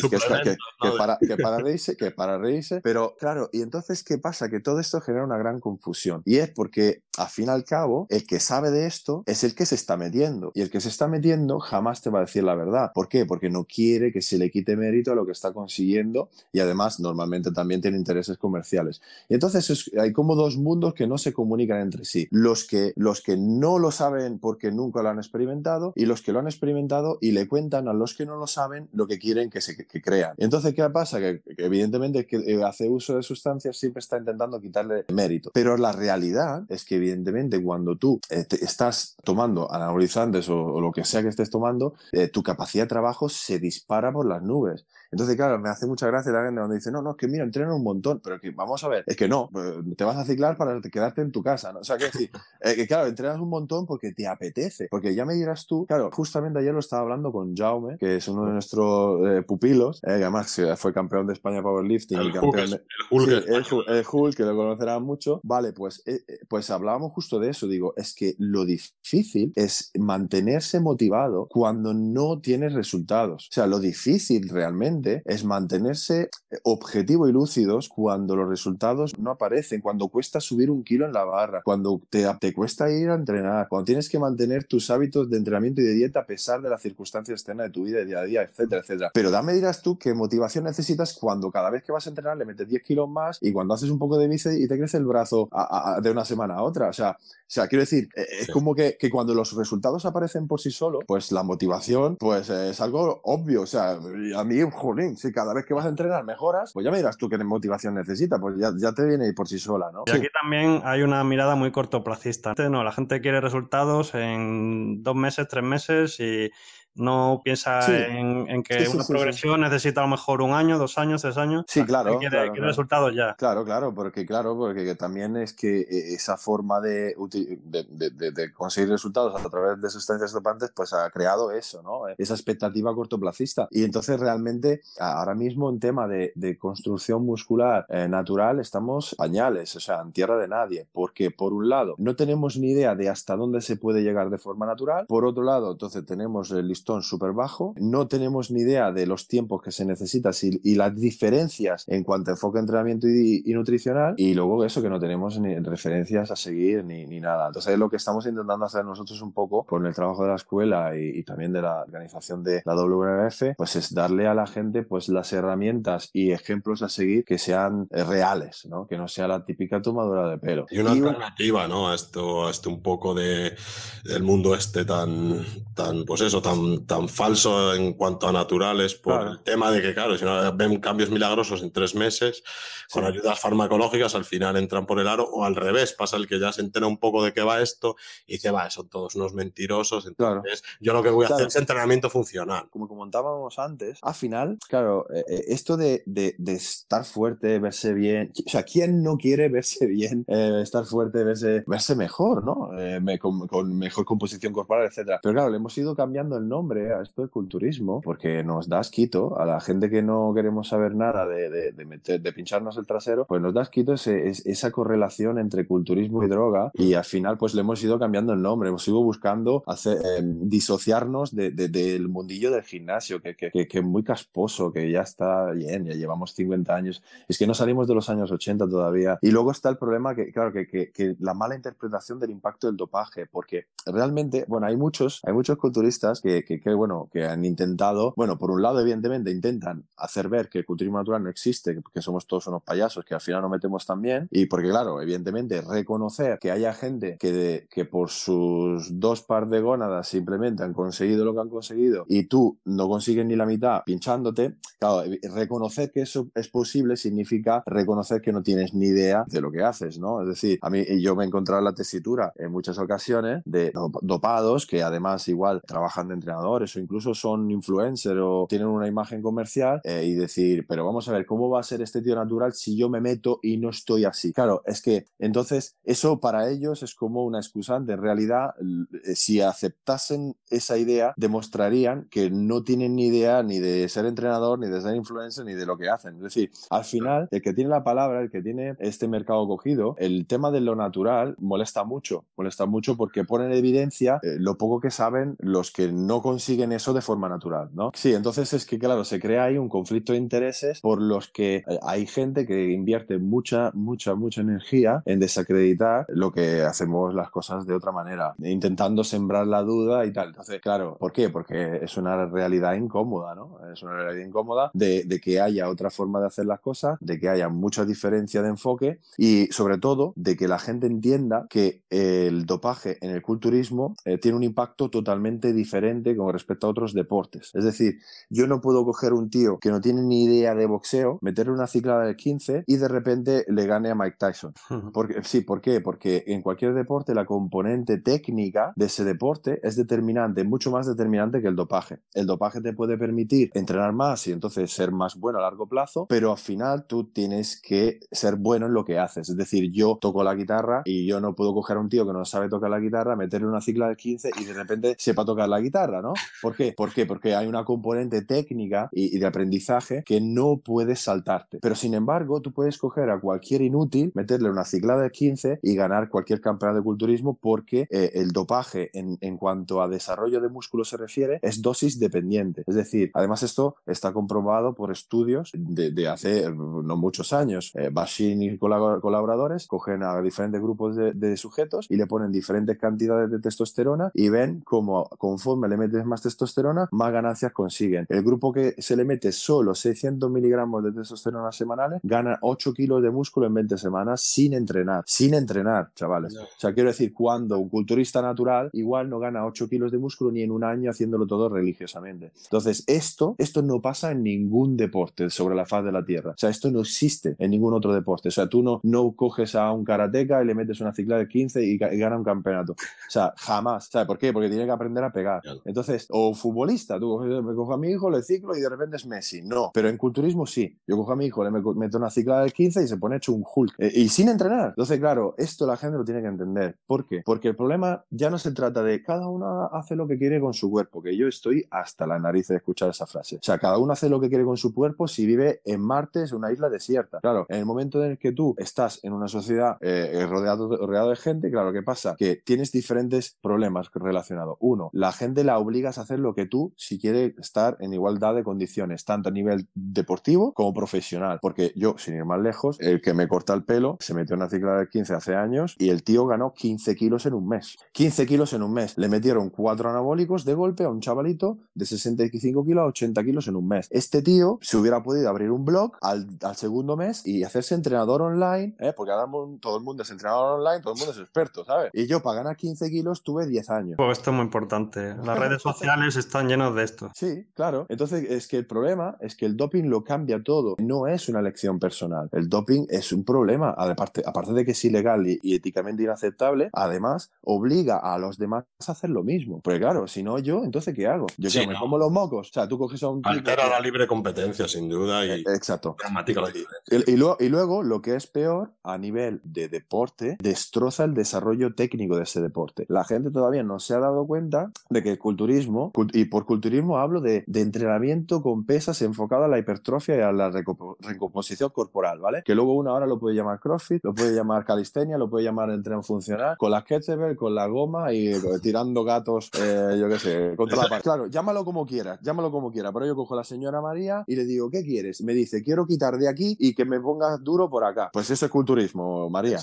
para, que para [LAUGHS] reírse, que para reírse, pero claro, y entonces, ¿qué pasa? Que todo esto genera una gran confusión. Y es porque, al fin y al cabo, el que sabe de esto es el que se está metiendo. Y el que se está metiendo jamás te va a decir la verdad. ¿Por qué? Porque no quiere que se le quite mérito a lo que está consiguiendo y además normalmente también tiene intereses comerciales. Entonces hay como dos mundos que no se comunican entre sí. Los que, los que no lo saben porque nunca lo han experimentado y los que lo han experimentado y le cuentan a los que no lo saben lo que quieren que se que, crean. Entonces, ¿qué pasa? Que, evidentemente que eh, hace uso de sustancias siempre está intentando quitarle mérito. Pero la realidad es que evidentemente cuando tú eh, estás tomando anabolizantes o, lo que sea que estés tomando, eh, tu capacidad de trabajo se dispara por las nubes. Entonces, claro, me hace mucha gracia la gente cuando dice, no, no, es que mira, entreno un montón, pero que vamos a ver, es que no, pues, te vas a ciclar para quedarte en tu casa, ¿no? O sea, que decir, [LAUGHS] eh, que claro, entrenas un montón porque te apetece, porque ya me dirás tú, claro, justamente ayer lo estaba hablando con Jaume, que es uno de nuestros eh, pupilos, eh, que además fue campeón de España Powerlifting el y campeón de, el, el, Hulk, que lo conocerá mucho. Vale, pues, pues hablábamos justo de eso, digo, es que lo difícil es mantenerse motivado cuando no tienes resultados. O sea, lo difícil realmente es mantenerse objetivo y lúcidos cuando los resultados no aparecen, cuando cuesta subir un kilo en la barra, cuando te, te cuesta ir a entrenar, cuando tienes que mantener tus hábitos de entrenamiento y de dieta a pesar de las circunstancias externas de tu vida, de día a día, etcétera, etcétera. Pero dame dirás tú qué motivación necesitas cuando cada vez que vas a entrenar le metes 10 kilos más y cuando haces un poco de bíceps y te crece el brazo de una semana a otra. O sea, o sea, quiero decir, eh, es como que, que, cuando los resultados aparecen por sí solos, pues la motivación, pues es algo obvio. O sea, a mí, jolín, si cada vez que vas a entrenar mejoras, pues ya me dirás tú qué motivación necesitas, pues ya, ya te viene por sí sola, ¿no? Y aquí también hay una mirada muy cortoplacista. No, la gente quiere resultados en dos meses, tres meses y no piensa en, que una progresión necesita a lo mejor un año, dos años, tres años. Sí, claro. Quiere, resultados ya. Claro, claro, porque claro, porque también es que eh, esa forma de, de, conseguir resultados a través de sustancias dopantes, pues ha creado eso, ¿no? Esa expectativa cortoplacista. Y entonces realmente ahora mismo en tema de, construcción muscular eh, natural estamos pañales, o sea, en tierra de nadie, porque por un lado no tenemos ni idea de hasta dónde se puede llegar de forma natural, por otro lado entonces tenemos el listón súper bajo, no tenemos ni idea de los tiempos que se necesitan y, las diferencias en cuanto a enfoque entrenamiento y, nutricional, y luego eso que no tenemos ni referencias a seguir ni, ni nada. Entonces lo que estamos intentando hacer nosotros un poco con el trabajo de la escuela y, también de la organización de la WMF, pues es darle a la gente pues las herramientas y ejemplos a seguir que sean eh, reales, ¿no? Que no sea la típica tomadura de pelo. Y una alternativa, ¿no? A esto, a esto un poco de del mundo este tan, tan, pues eso, tan, tan falso en cuanto a naturales por el tema de que, claro, si no ven cambios milagrosos en tres meses, con ayudas farmacológicas, al final entran por el aro, o al revés, pasa el que ya se entera un poco de qué va esto y dice, va, son todos unos mentirosos, entonces yo lo que voy a hacer es entrenamiento funcional. Como comentábamos antes, al final, claro, eh, eh, esto de, de, estar fuerte, verse bien, o sea, ¿quién no quiere verse bien, [LAUGHS] eh, estar fuerte, verse, verse mejor, ¿no? con, mejor composición corporal, etcétera. Pero claro, le hemos ido cambiando el nombre a esto de culturismo porque nos da asquito a la gente que no queremos saber nada de, de, de, meter, de pincharnos el trasero, pues nos da asquito ese, esa correlación entre culturismo y droga y al final pues le hemos ido cambiando el nombre, hemos ido buscando hacer, disociarnos del mundillo del gimnasio, que, que, que, es muy casposo, que ya está bien, ya llevamos 50 años. Es que no salimos de los años 80 todavía. Y luego está el problema que, claro, que, que la mala interpretación del impacto del dopaje, porque realmente, bueno, hay muchos, hay muchos culturistas que, que, bueno, que han intentado, bueno, por un lado, evidentemente, intentan hacer ver que el culturismo natural no existe, que somos todos unos payasos, que al final no metemos tan bien, y porque, claro, evidentemente, reconocer que haya gente que, que por sus dos par de gónadas simplemente han conseguido lo que han conseguido y tú no consigues ni la mitad pinchándote, claro, reconocer que eso es posible significa reconocer que no tienes ni idea de lo que haces, ¿no? Es decir, a mí yo me he encontrado en la tesitura en muchas ocasiones de dopados que además igual trabajan de entrenadores o incluso son influencers o tienen una imagen comercial eh, y decir, pero vamos a ver, ¿cómo va a ser este tío natural si yo me meto y no estoy así? Claro, es que entonces eso para ellos es como una excusante. En realidad, eh, si aceptasen esa idea, demostrarían que no tienen ni idea ni de ser entrenador, ni de ser influencer, ni de lo que hacen. Es decir, al final, el que tiene la palabra, el que tiene este mercado cogido, el tema de lo natural molesta mucho, molesta mucho porque pone en evidencia eh, lo poco que saben los que no consiguen eso de forma natural, ¿no? Sí, entonces es que, claro, se crea ahí un conflicto de intereses por los que eh, hay gente que invierte mucha, mucha, mucha energía en desacreditar lo que hacemos las cosas de otra manera, intentando sembrar la duda y tal. Entonces, claro, ¿por qué? Porque es una realidad incómoda, ¿no? Es una realidad incómoda de, de que haya otra forma de hacer las cosas, de que haya mucha diferencia de enfoque y sobre todo de que la gente entienda que el dopaje en el culturismo eh, tiene un impacto totalmente diferente con respecto a otros deportes. Es decir, yo no puedo coger un tío que no tiene ni idea de boxeo, meterle una ciclada de 15 y de repente le gane a Mike Tyson. Porque, sí, ¿por qué? Porque en cualquier deporte la componente técnica de ese deporte es determinante, mucho más determinante que el dopaje. El dopaje te puede permitir entrenar más y entonces ser más bueno a largo plazo, pero al final tú tienes que ser bueno en lo que haces. Es decir, yo toco la guitarra y yo no puedo coger a un tío que no sabe tocar la guitarra, meterle una cicla de 15 y de repente sepa tocar la guitarra, ¿no? ¿Por qué? ¿Por qué? Porque hay una componente técnica y, de aprendizaje que no puedes saltarte. Pero sin embargo, tú puedes coger a cualquier inútil, meterle una ciclada de 15 y ganar cualquier campeonato de culturismo porque eh, el dopaje en, en cuanto a desarrollo de músculo se refiere es dosis dependiente. Es decir, además esto está comprobado por estudios de, de hace no muchos años. Eh, Bashin y colaboradores cogen a diferentes grupos de, de sujetos y le ponen diferentes cantidades de testosterona y ven cómo conforme le metes más testosterona, más ganancias consiguen. El grupo que se le mete solo 600 miligramos de testosterona semanales gana 8 kilos de músculo en 20 semanas sin entrenar. Sin entrenar, chavales. O sea, quiero decir, cuando un culturista natural igual no gana 8 kilos de músculo ni en un año haciéndolo todo religiosamente. Entonces, esto, esto no pasa en ningún deporte sobre la faz de la Tierra. O sea, esto no existe en ningún otro deporte. O sea, tú no, no coges a un karateca y le metes una cicla de 15 y, gana un campeonato. O sea, jamás. ¿Sabes por qué? Porque tiene que aprender a pegar. Entonces, O futbolista, tú me cojo a mi hijo, le ciclo y de repente es Messi. No, pero en culturismo sí. Yo cojo a mi hijo, le meto una cicla del 15 y se pone hecho un Hulk. Eh, y sin entrenar. Entonces, claro, esto la gente lo tiene que entender. ¿Por qué? Porque el problema ya no se trata de cada uno hace lo que quiere con su cuerpo, que yo estoy hasta la nariz de escuchar esa frase. O sea, cada uno hace lo que quiere con su cuerpo si vive en Marte, es una isla desierta. Claro, en el momento en el que tú estás en una sociedad eh, rodeado, rodeado de gente, claro, ¿qué pasa? Que tienes diferentes problemas relacionados. Uno, la gente la obligas a hacer lo que tú, si quiere estar en igualdad de condiciones, tanto a nivel deportivo como profesional. Porque yo, sin ir más lejos, el que me corta el pelo se metió en una cicla de 15 hace años y el tío ganó 15 kilos en un mes. 15 kilos en un mes. Le metieron cuatro anabólicos de golpe a un chavalito de 65 kilos a 80 kilos en un mes. Este tío se hubiera podido abrir un blog al, segundo mes y hacerse entrenador online, ¿eh? porque ahora todo el mundo es entrenador online, todo el mundo es experto, ¿sabes? Y yo para ganar 15 kilos tuve 10 años. Pues esto es muy importante. Las [LAUGHS] redes sociales están llenas de esto. Sí, claro. Entonces es que el problema es que el doping lo cambia todo. No es una elección personal. El doping es un problema. Aparte, aparte de que es ilegal y, éticamente inaceptable, además obliga a los demás a hacer lo mismo. Porque claro, si no yo, entonces ¿qué hago? Yo me como los mocos. O sea, tú coges a un... Altera la libre competencia, sin duda. Y e, Exacto. y, luego, y luego, lo que es peor, a nivel de deporte, destroza el desarrollo técnico de ese deporte. La gente todavía no se ha dado cuenta de que el culturismo, y por culturismo hablo de, entrenamiento con pesas enfocado a la hipertrofia y a la recomposición corporal, ¿vale? Que luego una hora lo puede llamar CrossFit, lo puede llamar calistenia, lo puede llamar entreno funcional, con la kettlebell, con la goma y tirando gatos, eh, yo qué sé, contra la pared. Claro, llámalo como quieras, llámalo como quieras, pero yo cojo a la señora María y le digo, ¿qué quieres? Me dice, quiero quitar de aquí y que me pongas duro por acá. Pues eso es culturismo, María.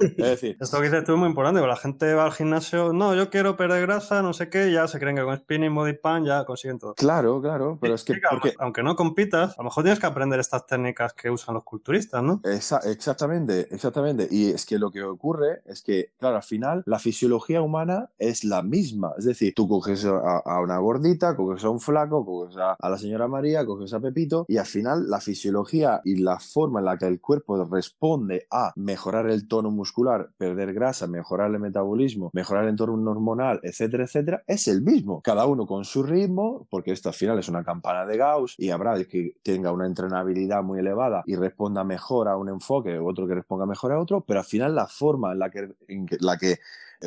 es decir... [LAUGHS] Esto que dices tú es muy importante, porque la gente va al gimnasio, no, yo quiero perder grasa, no sé qué, ya se creen que con spinning, body pan ya consiguen todo. Claro, claro, pero es que... Porque... Aunque no compitas, a lo mejor tienes que aprender estas técnicas que usan los culturistas, ¿no? exactamente, exactamente. Y es que lo que ocurre es que, claro, al final la fisiología humana es la misma. Es decir, tú coges a, una gordita, coges a un flaco, coges a, la señora María, coges a Pepito y al final la fisiología y la forma en la que el cuerpo responde a mejorar el tono muscular, perder grasa, mejorar el metabolismo, mejorar el entorno hormonal, etcétera, etcétera, es el mismo. Cada uno con su ritmo, porque esto al final es una campana de Gauss y habrá el que tenga una entrenabilidad muy elevada y responda mejor a un enfoque, otro que responda mejor a otro, pero al final la forma en la que, en la que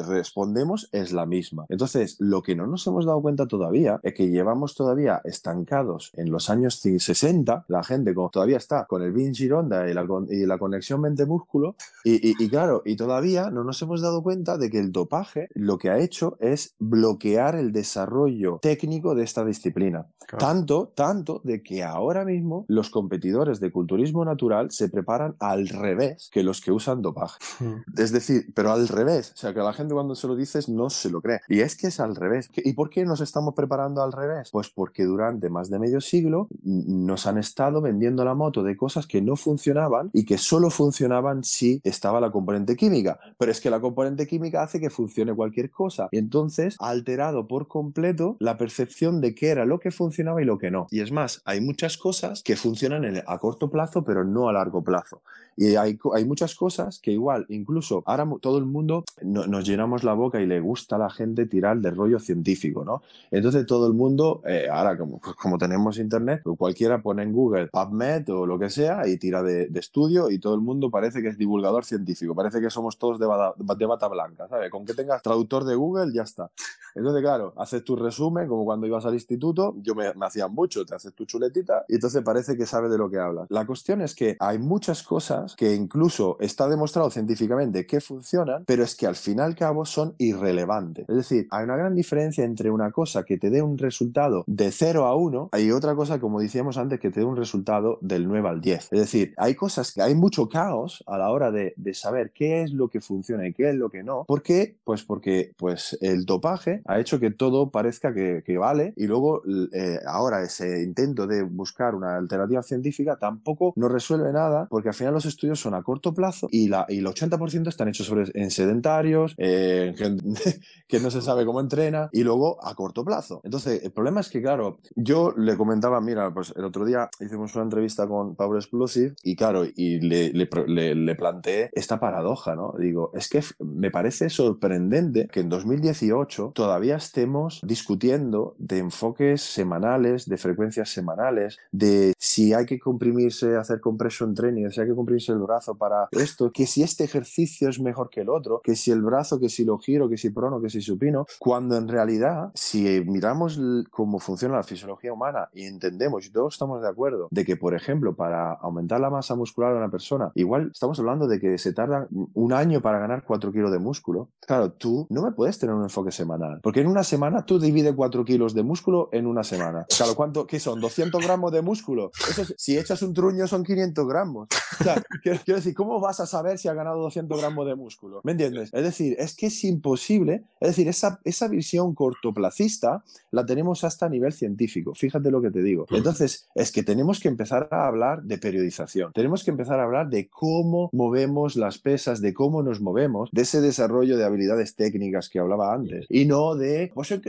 respondemos es la misma. Entonces, lo que no nos hemos dado cuenta todavía es que llevamos todavía estancados en los años 60, la gente todavía está con el Vinci Ronda y la, y la conexión mente-músculo, y, claro, y todavía no nos hemos dado cuenta de que el dopaje lo que ha hecho es bloquear el desarrollo técnico de esta disciplina. Tanto, tanto de que ahora mismo los competidores de culturismo natural se preparan al revés que los que usan dopaje. Hmm. Es decir, pero al revés. O sea, que la gente cuando se lo dices no se lo cree. Y es que es al revés. ¿Y por qué nos estamos preparando al revés? Pues porque durante más de medio siglo nos han estado vendiendo la moto de cosas que no funcionaban y que solo funcionaban si estaba la componente química. Pero es que la componente química hace que funcione cualquier cosa. Y entonces ha alterado por completo la percepción de qué era lo que funcionaba y lo que no. Y es más, hay muchas cosas que funcionan a corto plazo, pero no a largo plazo. Y hay, hay muchas cosas que igual, incluso ahora todo el mundo nos llenamos la boca y le gusta a la gente tirar de rollo científico, ¿no? Entonces todo el mundo, eh, ahora como, pues como tenemos internet, pues cualquiera pone en Google PubMed o lo que sea y tira de, estudio y todo el mundo parece que es divulgador científico, parece que somos todos de bata, de bata blanca, ¿sabes? Con que tengas traductor de Google ya está. Entonces, claro, haces tu resumen como cuando ibas al instituto, yo me, me hacía mucho, te haces tu chuletita y entonces parece que sabes de lo que hablas. La cuestión es que hay muchas cosas que incluso está demostrado científicamente que funcionan, pero es que al fin y al cabo son irrelevantes. Es decir, hay una gran diferencia entre una cosa que te dé un resultado de 0 a 1 y otra cosa, como decíamos antes, que te dé un resultado del 9 al 10. Es decir, hay cosas que hay mucho caos a la hora de, saber qué es lo que funciona y qué es lo que no. ¿Por qué? Pues porque pues, el dopaje ha hecho que todo parezca que, vale y luego eh, ahora ese intento de buscar una alternativa científica tampoco no resuelve nada porque al final los estudios son a corto plazo y, la, el 80% están hechos sobre, en sedentarios, [LAUGHS] que no se sabe cómo entrena y luego a corto plazo. Entonces, el problema es que, claro, yo le comentaba, mira, pues el otro día hicimos una entrevista con Power Explosive y, claro, y le, le, le, planteé esta paradoja, ¿no? Digo, es que me parece sorprendente que en 2018 todavía estemos discutiendo de enfoques semanales, de frecuencias semanales, de si hay que comprimirse, hacer compression training, si hay que comprimirse el brazo para esto, que si este ejercicio es mejor que el otro, que si el brazo, que si lo giro, que si prono, que si supino, cuando en realidad, si miramos cómo funciona la fisiología humana y entendemos, y todos estamos de acuerdo, de que, por ejemplo, para aumentar la masa muscular de una persona, igual estamos hablando de que se tarda un año para ganar 4 kilos de músculo. Claro, tú no me puedes tener un enfoque semanal, porque en una semana tú divides 4 kilos de músculo en una semana. Claro, ¿cuánto? ¿Qué son? ¿200 gramos de músculo? Eso si echas un truño son 500 gramos. O sea, quiero, quiero, decir, ¿cómo vas a saber si ha ganado 200 gramos de músculo? ¿Me entiendes? Es decir, es que es imposible. Es decir, esa, esa visión cortoplacista la tenemos hasta a nivel científico. Fíjate lo que te digo. Entonces, es que tenemos que empezar a hablar de periodización. Tenemos que empezar a hablar de cómo movemos las pesas, de cómo nos movemos, de ese desarrollo de habilidades técnicas que hablaba antes. Y no de, pues he,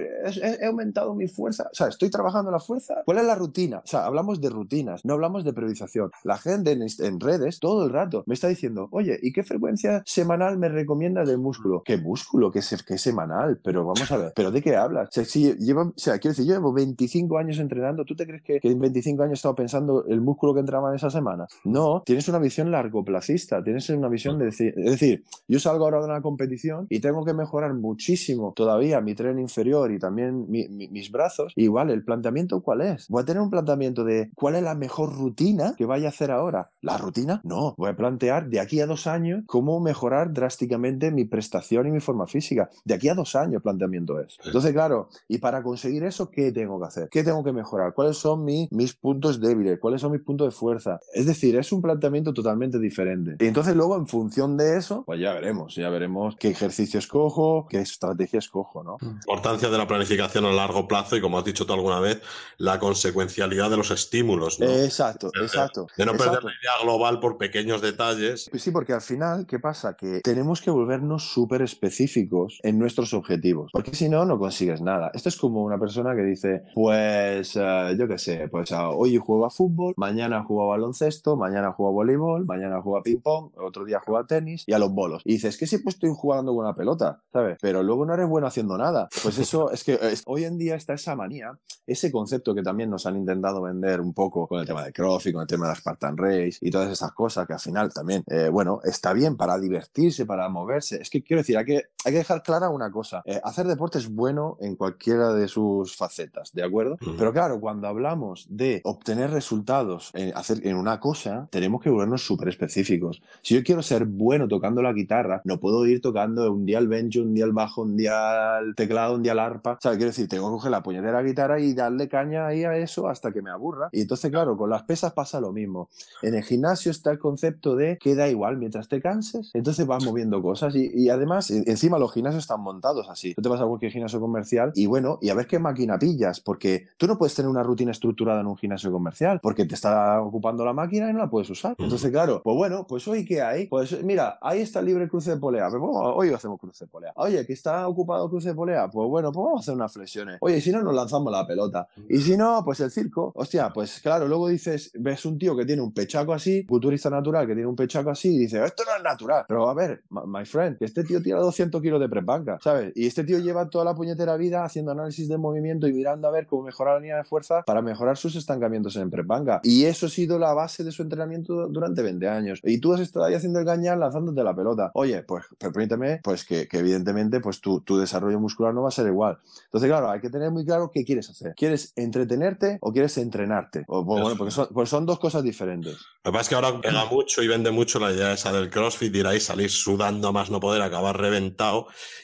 he aumentado mi fuerza. O sea, estoy trabajando la fuerza. ¿Cuál es la rutina? O sea, hablamos de rutinas, no hablamos de periodización. La gente en, en redes todo el rato me está diciendo, oye, ¿y qué frecuencia semanal me recomienda de músculo? ¿Qué músculo? ¿Qué, qué semanal? Pero vamos a ver, ¿pero de qué hablas? Si llevo, quiero decir, yo llevo 25 años entrenando, ¿tú te crees que, en 25 años he estado pensando el músculo que entraba en esa semana? No, tienes una visión largoplacista, tienes una visión de decir, es decir, yo salgo ahora de una competición y tengo que mejorar muchísimo todavía mi tren inferior y también mis brazos. Igual, ¿el planteamiento cuál es? Voy a tener un planteamiento de cuál es la mejor rutina que vaya a hacer ahora. ¿La rutina? No, voy a plantear de aquí a dos años cómo mejorar drásticamente mi prestación y mi forma física. De aquí a dos años planteamiento es. Entonces, claro, y para conseguir eso, ¿qué tengo que hacer? ¿Qué tengo que mejorar? ¿Cuáles son mis, mis puntos débiles? ¿Cuáles son mis puntos de fuerza? Es decir, es un planteamiento totalmente diferente. Y entonces luego, en función de eso, pues ya veremos, ya veremos qué ejercicio escojo, qué estrategia escojo, ¿no? Importancia de la planificación a largo plazo y, como has dicho tú alguna vez, la consecuencialidad de los estímulos, ¿no? Exacto, exacto. De no perder la idea global por pequeños detalles. Sí, porque al final, ¿qué pasa? Que tenemos que volvernos súper específicos en nuestros objetivos, porque si no, no consigues nada. Esto es como una persona que dice, pues, uh, yo qué sé, pues uh, hoy juego a fútbol, mañana juego a baloncesto, mañana juego a voleibol, mañana juego a ping-pong, otro día juego a tenis y a los bolos. Y dices, que siempre estoy jugando con una pelota, ¿sabes? Pero luego no eres bueno haciendo nada. Pues eso es que hoy en día está esa manía, ese concepto que también nos han intentado vender un poco con el tema de CrossFit, con el tema de Spartan Race y todas esas cosas que al final también, eh, bueno, está bien para divertirse, para moverse. Es que quiero decir, hay que, hay que dejar clara una cosa. Eh, hacer deporte es bueno en cualquiera de sus facetas, ¿de acuerdo? Pero claro, cuando hablamos de obtener resultados en, hacer, en una cosa, tenemos que volvernos súper específicos. Si yo quiero ser bueno tocando la guitarra, no puedo ir tocando un día el benjo, un día el bajo, un día el teclado, un día el arpa. O sea, quiero decir, tengo que coger la puñetera guitarra y darle caña ahí a eso hasta que me aburra. Y entonces, claro, con las pesas pasa lo mismo. En el gimnasio está el concepto de que da igual mientras te canses, entonces vas moviendo cosas y, y además, encima los gimnasios están montados así. Tú te vas a cualquier gimnasio comercial y bueno, y a ver qué máquina pillas, porque tú no puedes tener una rutina estructurada en un gimnasio comercial, porque te está ocupando la máquina y no la puedes usar. Entonces, claro, pues bueno, pues hoy qué hay? Pues mira, ahí está el libre cruce de polea. Pues, hoy hacemos cruce de polea. Oye, que está ocupado cruce de polea. Pues bueno, pues vamos a hacer unas flexiones. Oye, si no, nos lanzamos la pelota. Y si no, pues el circo. Hostia, pues claro, luego dices, ves un tío que tiene un pechaco así, culturista natural, que tiene un pechaco así, y dice, esto no es natural. Pero a ver, my friend, que este tío tira 200 kilos de prepanca, ¿sabes? Y este tío lleva toda la puñetera vida haciendo análisis de movimiento y mirando a ver cómo mejorar la línea de fuerza para mejorar sus estancamientos en prepanca. Y eso ha sido la base de su entrenamiento durante 20 años. Y tú has estado ahí haciendo el gañán lanzándote la pelota. Oye, pues permíteme, pues que, que evidentemente pues tu, tu, desarrollo muscular no va a ser igual. Entonces, claro, hay que tener muy claro qué quieres hacer. ¿Quieres entretenerte o quieres entrenarte? O, bueno, porque son, pues son dos cosas diferentes. Lo que pasa es que ahora pega mucho y vende mucho la idea esa del CrossFit, ir ahí, salir sudando más no poder, acabar reventado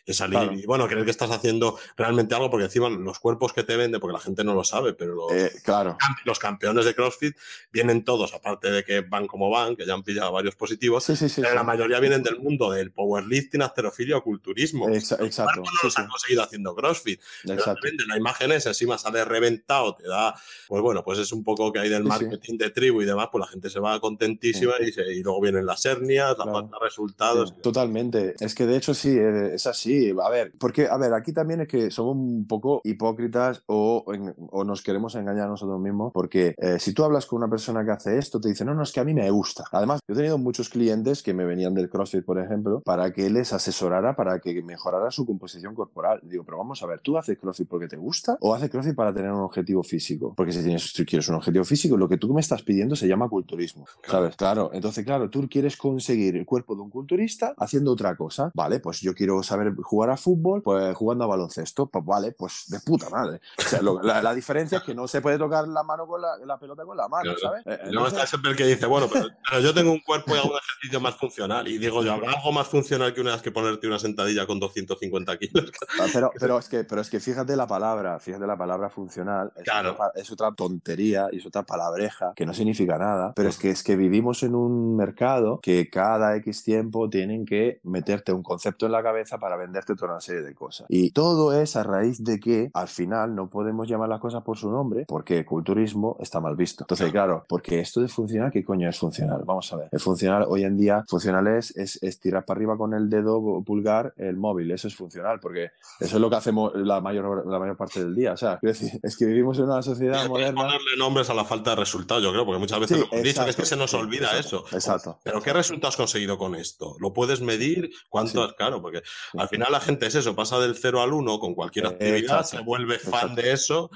y salir. Claro. Y bueno, creer que estás haciendo realmente algo, porque encima los cuerpos que te venden, porque la gente no lo sabe, pero los, eh, claro. los campeones de CrossFit vienen todos, aparte de que van como van, que ya han pillado varios positivos, sí, sí, sí, pero la mayoría vienen del mundo del powerlifting, halterofilia o culturismo. Exa exacto. No los han conseguido haciendo CrossFit. Exacto. Pero la imagen es encima sale reventado, te da, pues bueno, pues es un poco que hay del marketing de tribu y demás, pues la gente se va contentísima y, se, y, luego vienen las hernias, la falta de resultados. Totalmente. Es que de hecho sí, es así. A ver, porque, a ver, aquí también es que somos un poco hipócritas o, o nos queremos engañar a nosotros mismos, porque eh, si tú hablas con una persona que hace esto, te dice, no, no, es que a mí me gusta. Además, yo he tenido muchos clientes que me venían del CrossFit, por ejemplo, para que les asesorara, para que mejorara su composición corporal. Digo, pero vamos a ver, ¿tú haces CrossFit porque te gusta o haces CrossFit para tener un objetivo físico? Porque si, tienes, si quieres un objetivo físico, lo que tú me estás pidiendo se llama culturismo, ¿sabes? Claro, entonces, claro, tú quieres conseguir el cuerpo de un culturista haciendo otra cosa. Vale, pues yo quiero saber jugar a fútbol, pues jugando a baloncesto. Pues vale, pues de puta madre. O sea, la, diferencia es que no se puede tocar la mano con la, pelota con la mano, ¿sabes? Eh, no está siempre el que dice, bueno, pero, yo tengo un cuerpo y hago un ejercicio más funcional. Y digo, yo, ¿habrá algo más funcional que una vez que ponerte una sentadilla con 250 kilos? Pero, pero, es que, pero es que fíjate la palabra, fíjate la palabra funcional. Es, claro. otra, es otra tontería y es otra palabreja que no significa nada. Pero es que, es que vivimos en un mercado que cada X tiempo tienen que meterte un concepto en la cabeza para venderte toda una serie de cosas. Y todo es a raíz de que al final no podemos llamar las cosas por su nombre porque el culturismo está mal visto. Entonces, claro, porque esto de funcional, ¿qué coño es funcional? Vamos a ver. El funcional hoy en día, funcional es, es, tirar para arriba con el dedo pulgar el móvil. Eso es funcional porque eso es lo que hacemos la mayor, la mayor parte del día. O sea, decir, [LAUGHS] es que vivimos en una sociedad moderna. ponerle nombres a la falta de resultados, yo creo, porque muchas veces lo hemos dicho, es que se nos olvida eso. Exacto. Pero ¿qué resultados has conseguido con esto? ¿Lo puedes medir? ¿Cuánto? es Claro, porque al final la gente es eso, pasa del 0 al 1 con cualquier actividad, se vuelve fan de eso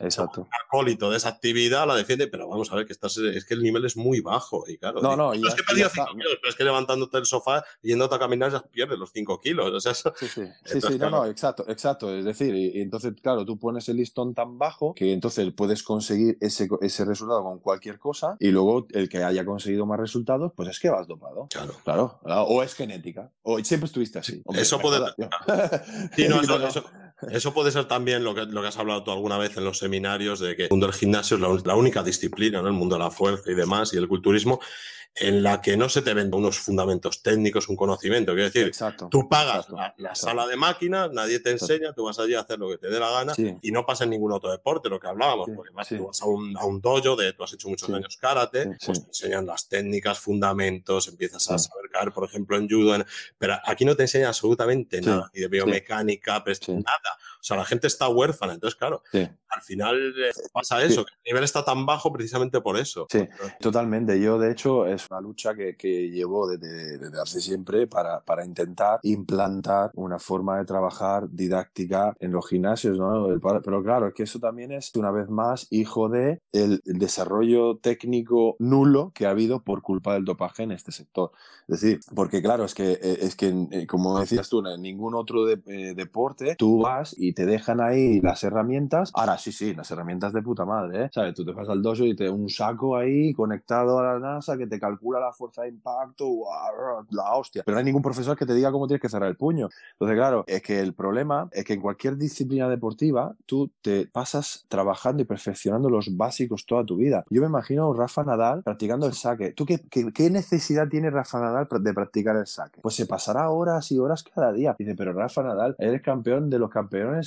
Exacto. acólito de esa actividad la defiende, pero vamos a ver que estás, es que el nivel es muy bajo y claro. No, no, es que perdido 5 kilos, pero es que levantándote del sofá y yéndote a caminar ya pierdes los 5 kilos. O sea, Sí, sí, [LAUGHS] sí, sí no, no, exacto, exacto. Es decir, y, entonces, claro, tú pones el listón tan bajo que entonces puedes conseguir ese, ese resultado con cualquier cosa y luego el que haya conseguido más resultados, pues es que vas dopado. Claro. Claro. O es genética. O siempre estuviste así. eso puede. [LAUGHS] sí, no, [LAUGHS] eso, eso, eso puede ser también lo que, lo que has hablado tú alguna vez en los seminarios de que el mundo del gimnasio es la, única disciplina, ¿no? el mundo de la fuerza y demás, y el culturismo, en la que no se te venden unos fundamentos técnicos, un conocimiento. Quiero decir, tú pagas la, sala de máquinas, nadie te enseña, tú vas allí a hacer lo que te dé la gana y no pasa en ningún otro deporte, lo que hablábamos, porque vas, tú vas a un, a un, dojo de, tú has hecho muchos años karate, pues te enseñan las técnicas, fundamentos, empiezas a saber caer, por ejemplo, en judo, pero aquí no te enseñan absolutamente nada, ni de biomecánica, nada. O sea, la gente está huérfana, entonces, claro, al final eh, pasa eso, que el nivel está tan bajo precisamente por eso. Sí, totalmente. Yo, de hecho, es una lucha que, que llevo desde, desde, hace siempre para, para, intentar implantar una forma de trabajar didáctica en los gimnasios, ¿no? Pero claro, es que eso también es, una vez más, hijo de el, desarrollo técnico nulo que ha habido por culpa del dopaje en este sector. Es decir, porque claro, es que, eh, es que eh, como decías tú, en ningún otro deporte tú vas y te dejan ahí las herramientas. Ahora sí, sí, las herramientas de puta madre, ¿eh? ¿Sabes? Tú te vas al dojo y te un saco ahí conectado a la NASA que te calcula la fuerza de impacto, la hostia. Pero no hay ningún profesor que te diga cómo tienes que cerrar el puño. Entonces, claro, es que el problema es que en cualquier disciplina deportiva tú te pasas trabajando y perfeccionando los básicos toda tu vida. Yo me imagino a Rafa Nadal practicando el saque. ¿Tú qué, qué, necesidad tiene Rafa Nadal de practicar el saque? Pues se pasará horas y horas cada día. Dice, pero Rafa Nadal, eres campeón de los campeones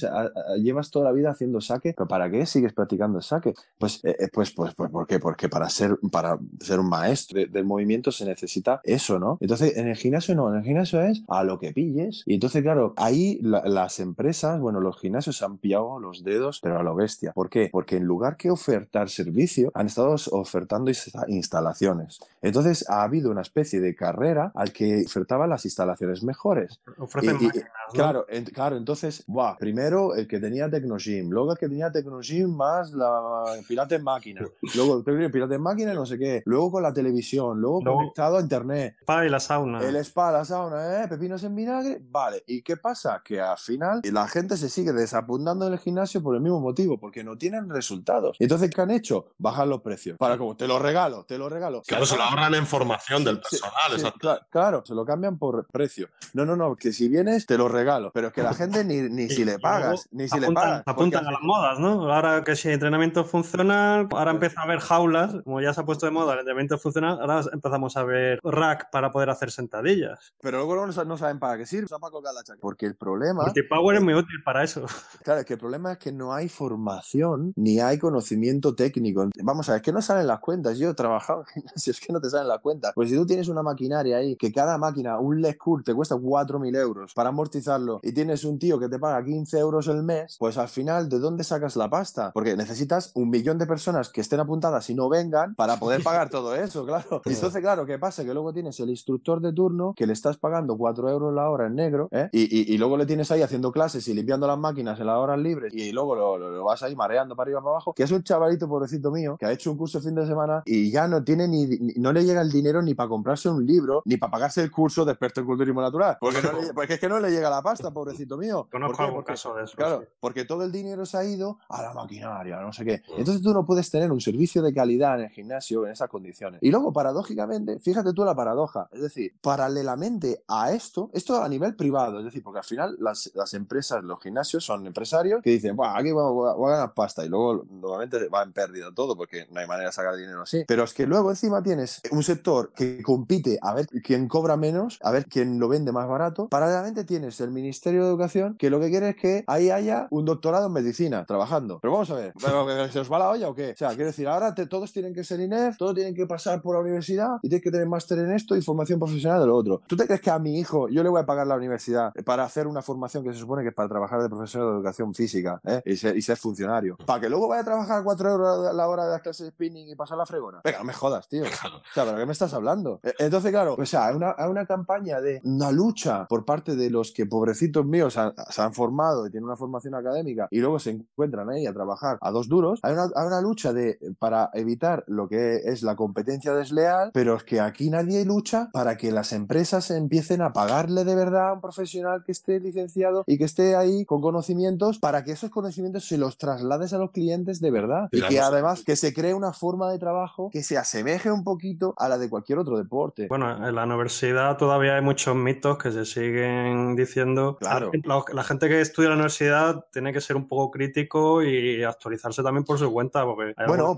llevas toda la vida haciendo saque, pero ¿para qué sigues practicando el saque? Pues, eh, eh, pues, pues, pues, ¿por qué? Porque para ser, para ser un maestro del movimiento se necesita eso, ¿no? Entonces, en el gimnasio no, en el gimnasio es a lo que pilles. Y entonces, claro, ahí las empresas, bueno, los gimnasios han pillado los dedos, pero a lo bestia. ¿Por qué? Porque en lugar que ofertar servicio, han estado ofertando instalaciones. Entonces, ha habido una especie de carrera al que ofertaba las instalaciones mejores. Ofrecen máquinas, Claro, claro, entonces, buah, primero el que tenía Tecnogym, luego el que tenía Tecnogym más la Pilates Máquina, luego el Pilates Máquina no sé qué, luego con la televisión, luego, conectado a internet. Spa y la sauna. El spa, la sauna, ¿eh? Pepinos en vinagre, vale. ¿Y qué pasa? Que al final la gente se sigue desapuntando en el gimnasio por el mismo motivo, porque no tienen resultados. Entonces, ¿qué han hecho? Bajan los precios. Para como, te lo regalo, te lo regalo. Claro, se lo ahorran en formación del personal. claro, se lo cambian por precio. No, no, no, que si vienes, te lo regalo. Pero es que la gente ni, ni si le paga pagas, ni si le pagas. Apuntan a las modas, ¿no? Ahora que si entrenamiento funcional, ahora empieza a haber jaulas, como ya se ha puesto de moda el entrenamiento funcional, ahora empezamos a ver rack para poder hacer sentadillas. Pero luego no, saben para qué sirve, para colgar la Porque el problema... Multipower es muy útil para eso. [LAUGHS] Claro, es que el problema es que no hay formación ni hay conocimiento técnico. Vamos a ver, es que no salen las cuentas. Yo he trabajado en gimnasios [LAUGHS] que no te salen las cuentas. Pues si tú tienes una maquinaria ahí, que cada máquina, un leg te cuesta 4.000 euros para amortizarlo y tienes un tío que te paga 15 euros el mes, pues al final, ¿de dónde sacas la pasta? Porque necesitas un millón de personas que estén apuntadas y no vengan para poder pagar todo eso, claro. [LAUGHS] Y entonces, claro, ¿qué pasa? Que luego tienes el instructor de turno que le estás pagando 4 euros la hora en negro, ¿eh? y, y, luego le tienes ahí haciendo clases y limpiando las máquinas en las horas libres y luego lo, lo, vas ahí mareando para arriba para abajo, que es un chavalito pobrecito mío que ha hecho un curso el fin de semana y ya no tiene ni, no le llega el dinero ni para comprarse un libro ni para pagarse el curso de experto en culturismo natural, porque, [LAUGHS] porque es que no le llega la pasta, pobrecito mío. Conozco algún caso de eso. Claro, porque todo el dinero se ha ido a la maquinaria, no sé qué. Mm. Entonces tú no puedes tener un servicio de calidad en el gimnasio en esas condiciones. Y luego, paradójicamente, fíjate tú la paradoja, es decir, paralelamente a esto, esto a nivel privado, es decir, porque al final las, las empresas, los gimnasios son empresarios que dicen, aquí voy, a ganar pasta y luego normalmente va en pérdida todo porque no hay manera de sacar dinero así. Pero es que luego encima tienes un sector que compite a ver quién cobra menos, a ver quién lo vende más barato. Paralelamente tienes el Ministerio de Educación que lo que quiere es que ahí haya un doctorado en medicina trabajando. Pero vamos a ver, [LAUGHS] ¿se os va la olla o qué? O sea, quiero decir, ahora todos tienen que ser INEF, todos tienen que pasar por la universidad y tienes que tener máster en esto y formación profesional de lo otro. ¿Tú te crees que a mi hijo yo le voy a pagar la universidad para hacer una formación que se supone que es para trabajar de profesor de educación física ¿eh? y, ser, y, ser, funcionario? ¿Para que luego vaya a trabajar cuatro euros a la hora de las clases de spinning y pasar la fregona? Venga, no me jodas, tío. [LAUGHS] O sea, ¿pero qué me estás hablando? E, entonces, claro, o sea, hay una, hay una campaña de una lucha por parte de los que pobrecitos míos se han formado y tienen una formación académica y luego se encuentran ahí a trabajar a dos duros, hay una, hay una lucha de, para evitar lo que es la competencia desleal, pero es que aquí nadie lucha para que las empresas empiecen a pagarle de verdad a un profesional que esté licenciado y que esté ahí con conocimientos para que esos conocimientos se los traslades a los clientes de verdad y, que además que se cree una forma de trabajo que se asemeje un poquito a la de cualquier otro deporte. Bueno, en la universidad todavía hay muchos mitos que se siguen diciendo. Claro. La, gente que estudia la universidad tiene que ser un poco crítico y actualizarse también por su cuenta. Porque bueno,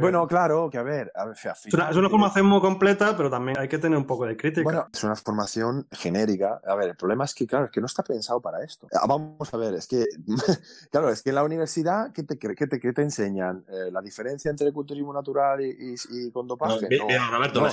bueno, claro, que a ver, es, una, formación muy completa, pero también hay que tener un poco de crítica. Bueno, es una formación genérica. A ver, el problema es que, claro, es que no está pensado para esto. Ah, vamos a ver, es que, [LAUGHS] claro, es que en la universidad, ¿qué te, qué te, qué te enseñan? Eh, ¿La diferencia entre el culturismo natural y, y, con dopaje? Roberto,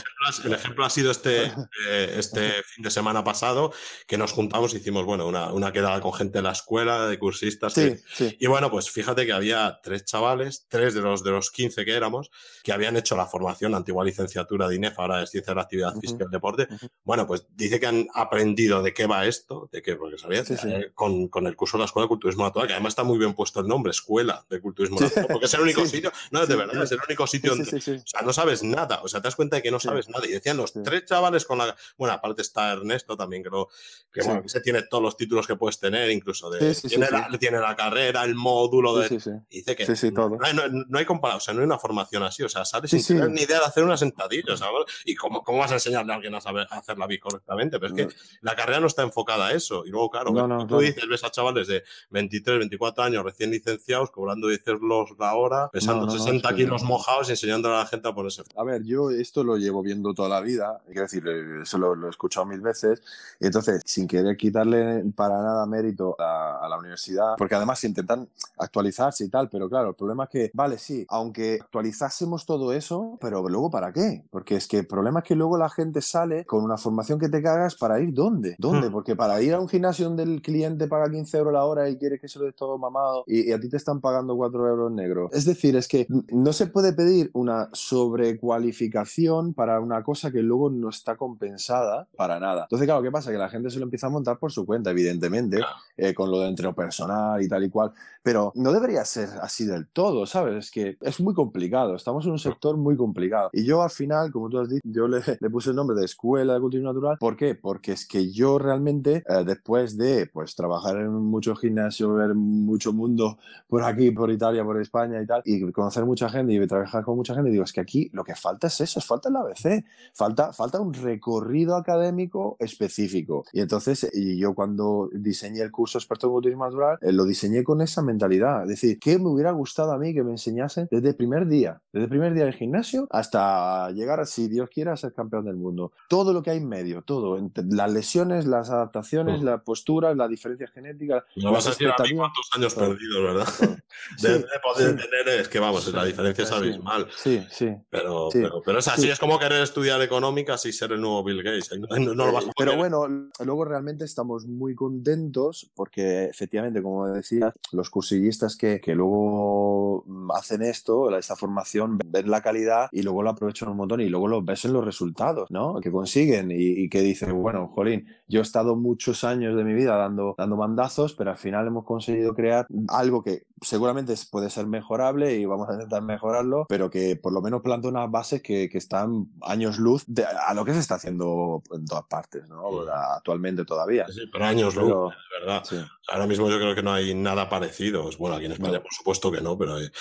el, ejemplo, ha sido este, [LAUGHS] eh, este fin de semana pasado, que nos juntamos y hicimos, bueno, una, una quedada con gente de la escuela, de cursistas. Sí, sí. Y bueno, pues fíjate que había tres chavales, tres de los, de los 15 que éramos, que habían hecho la formación, antigua licenciatura de INEF, ahora es Ciencia de la Actividad Física y el Deporte. Bueno, pues dice que han aprendido de qué va esto, de qué, porque sabía, eh, con, con, el curso de la Escuela de Culturismo Natural, que además está muy bien puesto el nombre, Escuela de Culturismo Natural, porque es el único [LAUGHS] sitio, no, de verdad, es el único sitio donde, o sea, no sabes nada, o sea, te das cuenta de que no sabes nada. Y decían los tres chavales con la, bueno, aparte está Ernesto también, creo, que bueno, que se tiene todos los títulos que puedes tener, incluso de, tiene, la, tiene, la, carrera, el módulo de, dice que todo. No, hay, no, hay comparado, o sea, no hay una formación así, o sea, sales sin tener ni idea de hacer una sentadilla, ¿sabes? ¿Y cómo, cómo vas a enseñarle a alguien a saber hacer la BI correctamente? Pero es que la carrera no está enfocada a eso. Y luego, claro, tú dices, ves a chavales de 23, 24 años recién licenciados, cobrando 10 euros la hora, pesando 60 kilos mojados y enseñándole a la gente a ponerse. A ver, yo esto lo llevo viendo toda la vida, quiero decir, eso lo, he escuchado mil veces, y entonces, sin querer quitarle para nada mérito a, a la universidad, porque además intentan actualizarse y tal, pero claro, el problema es que, vale, sí, aunque actualizásemos todo eso, pero luego ¿para qué? Porque es que el problema es que luego la gente sale con una formación que te cagas para ir ¿dónde? ¿Dónde? Hmm. Porque para ir a un gimnasio donde el cliente paga 15 euros la hora y quiere que se lo des todo mamado y, a ti te están pagando 4 euros negro. Es decir, es que no se puede pedir una sobrecualificación para una cosa que luego no está compensada para nada. Entonces, claro, ¿qué pasa? Que la gente se lo empieza a montar por su cuenta, evidentemente, eh, con lo de entreno personal y tal y cual. Pero no debería ser así del todo, ¿sabes? Es que es muy complicado. Estamos en un sector muy complicado. Y yo al final, como tú has dicho, yo le, le puse el nombre de Escuela de Cultivo Natural. ¿Por qué? Porque es que yo realmente, eh, después de pues trabajar en mucho gimnasio, ver mucho mundo por aquí, por Italia, por España y tal, y conocer mucha gente y trabajar con mucha gente, digo, es que aquí lo que falta es eso, falta el ABC, falta, falta un recorrido académico específico. Y entonces, y yo cuando diseñé el curso experto culturismo natural, eh, lo diseñé con esa mentalidad. Es decir, ¿qué me hubiera gustado a mí que me enseñasen desde el primer día? Desde el primer día del gimnasio hasta llegar, si Dios quiera, a ser campeón del mundo. Todo lo que hay en medio, todo. Las lesiones, las adaptaciones, las posturas, la diferencia genética. No vas a decir a mí cuántos años perdidos, ¿verdad? [LAUGHS] de, poder tener, es que vamos, la diferencia es abismal. Sí, sí. Pero, pero, pero, es así, es como querer estudiar económicas y ser el nuevo Bill Gates. [LAUGHS] No, lo vas a pero bueno, luego realmente estamos muy contentos porque efectivamente, como decía, los cursillistas que, que luego hacen esto, esta formación, ven la calidad y luego lo aprovechan un montón y luego lo ves en los resultados, ¿no? Que consiguen y, y que dicen, bueno, jolín, yo he estado muchos años de mi vida dando, dando mandazos, pero al final hemos conseguido crear algo que seguramente puede ser mejorable y vamos a intentar mejorarlo, pero que por lo menos planta unas bases que, que están años luz de, a lo que se está haciendo en todas partes, ¿no? Actualmente todavía. Sí, pero años luz, de verdad. Ahora mismo yo creo que no hay nada parecido. Bueno, aquí en España por supuesto que no, pero es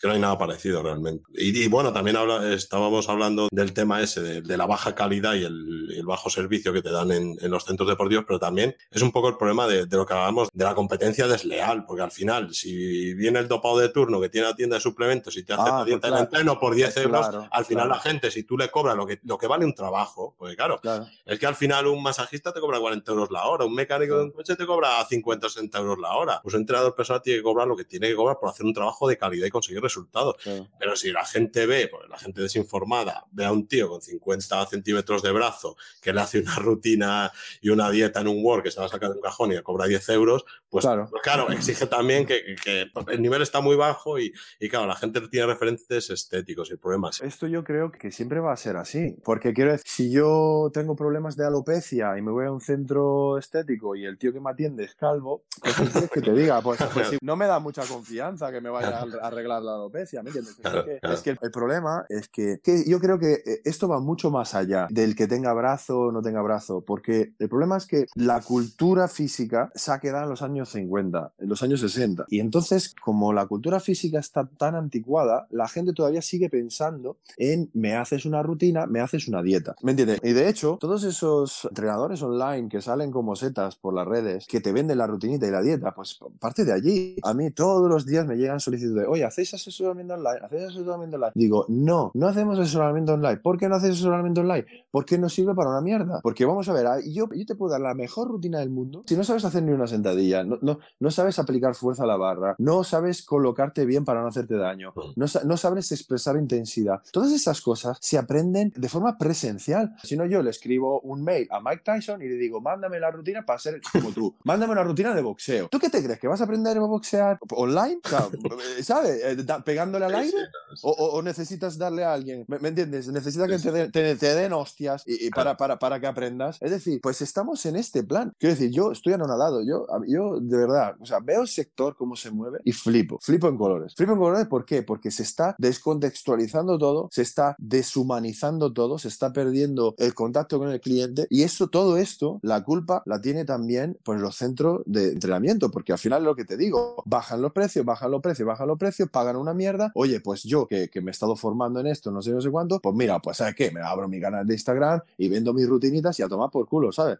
que no hay nada parecido realmente. Y, bueno, también habla, estábamos hablando del tema ese, de, la baja calidad y el, bajo servicio que te dan en, en, los centros deportivos, pero también es un poco el problema de, de lo que hablamos de la competencia desleal, porque al final, si viene el dopado de turno que tiene la tienda de suplementos y te hace ah, la dieta pues entreno por 10 euros, al final la gente, si tú le cobras lo que, lo que vale un trabajo, pues claro, es que al final un masajista te cobra 40 euros la hora, un mecánico de un coche te cobra 50 o 60 euros la hora. Pues un entrenador personal tiene que cobrar lo que tiene que cobrar por hacer un trabajo de calidad y conseguir resultados. Pero si la gente ve, pues la gente desinformada, ve a un tío con 50 centímetros de brazo que le hace una rutina y una dieta en un Word que se va a sacar de un cajón y le cobra 10 euros, pues claro, pues claro exige también que, que, el nivel está muy bajo y, y, claro, la gente tiene referentes estéticos y el problema es... Esto yo creo que siempre va a ser así, porque quiero decir, si yo tengo problemas de alopecia y me voy a un centro estético y el tío que me atiende es calvo, pues quieres que te diga? Pues, pues [LAUGHS] no me da mucha confianza que me vaya a arreglar la alopecia, ¿me entiendes? Es, que, el problema es que, que, yo creo que eh, esto va mucho más allá del que tenga brazo o no tenga brazo, porque el problema es que la cultura física se ha quedado en los años 50, en los años 60, y entonces como la cultura física está tan anticuada, la gente todavía sigue pensando en me haces una rutina, me haces una dieta, ¿me entiendes? Y de hecho, todos esos entrenadores online que salen como setas por las redes, que te venden la rutinita y la dieta, pues parte de allí. A mí todos los días me llegan solicitudes, oye, ¿hacéis asesoramiento online? ¿Hacéis asesoramiento online? Digo, no, no hacemos asesoramiento online. ¿Por qué no hacéis asesoramiento online? Porque no sirve para una mierda. Porque vamos a ver, ah, yo, yo te puedo dar la mejor rutina del mundo. Si no sabes hacer ni una sentadilla, no, no, no sabes aplicar fuerza a la barra, no sabes colocarte bien para no hacerte daño, no, no sabes expresar intensidad. Todas esas cosas se aprenden de forma presencial. Si no, yo le escribo un mail a Mike Tyson y le digo, mándame la rutina para ser como tú. [LAUGHS] Mándame una rutina de boxeo. ¿Tú qué te crees? ¿Que vas a aprender a boxear online? [LAUGHS] ¿Sabes? Eh, ¿Pegándole al aire? O, necesitas darle a alguien? ¿Me, entiendes? Necesitas que te, den hostias y, para, para, para, que aprendas. Es decir, pues estamos en este plan. Quiero decir, yo estoy anonadado. Yo, yo de verdad, o sea, veo el sector cómo se mueve y flipo. Flipo en colores. Flipo en colores, ¿por qué? Porque se está descontextualizando todo, se está deshumanizando todo, se está perdiendo el contacto con el cliente y eso, todo esto, la culpa la tiene también pues los centros de entrenamiento, porque al final lo que te digo, bajan los precios, bajan los precios, bajan los precios, pagan una mierda. Oye, pues yo que, que me he estado formando en esto, no sé, no sé cuánto, pues mira, pues ¿sabes qué? Me abro mi canal de Instagram y vendo mis rutinitas y a tomar por culo, ¿sabes?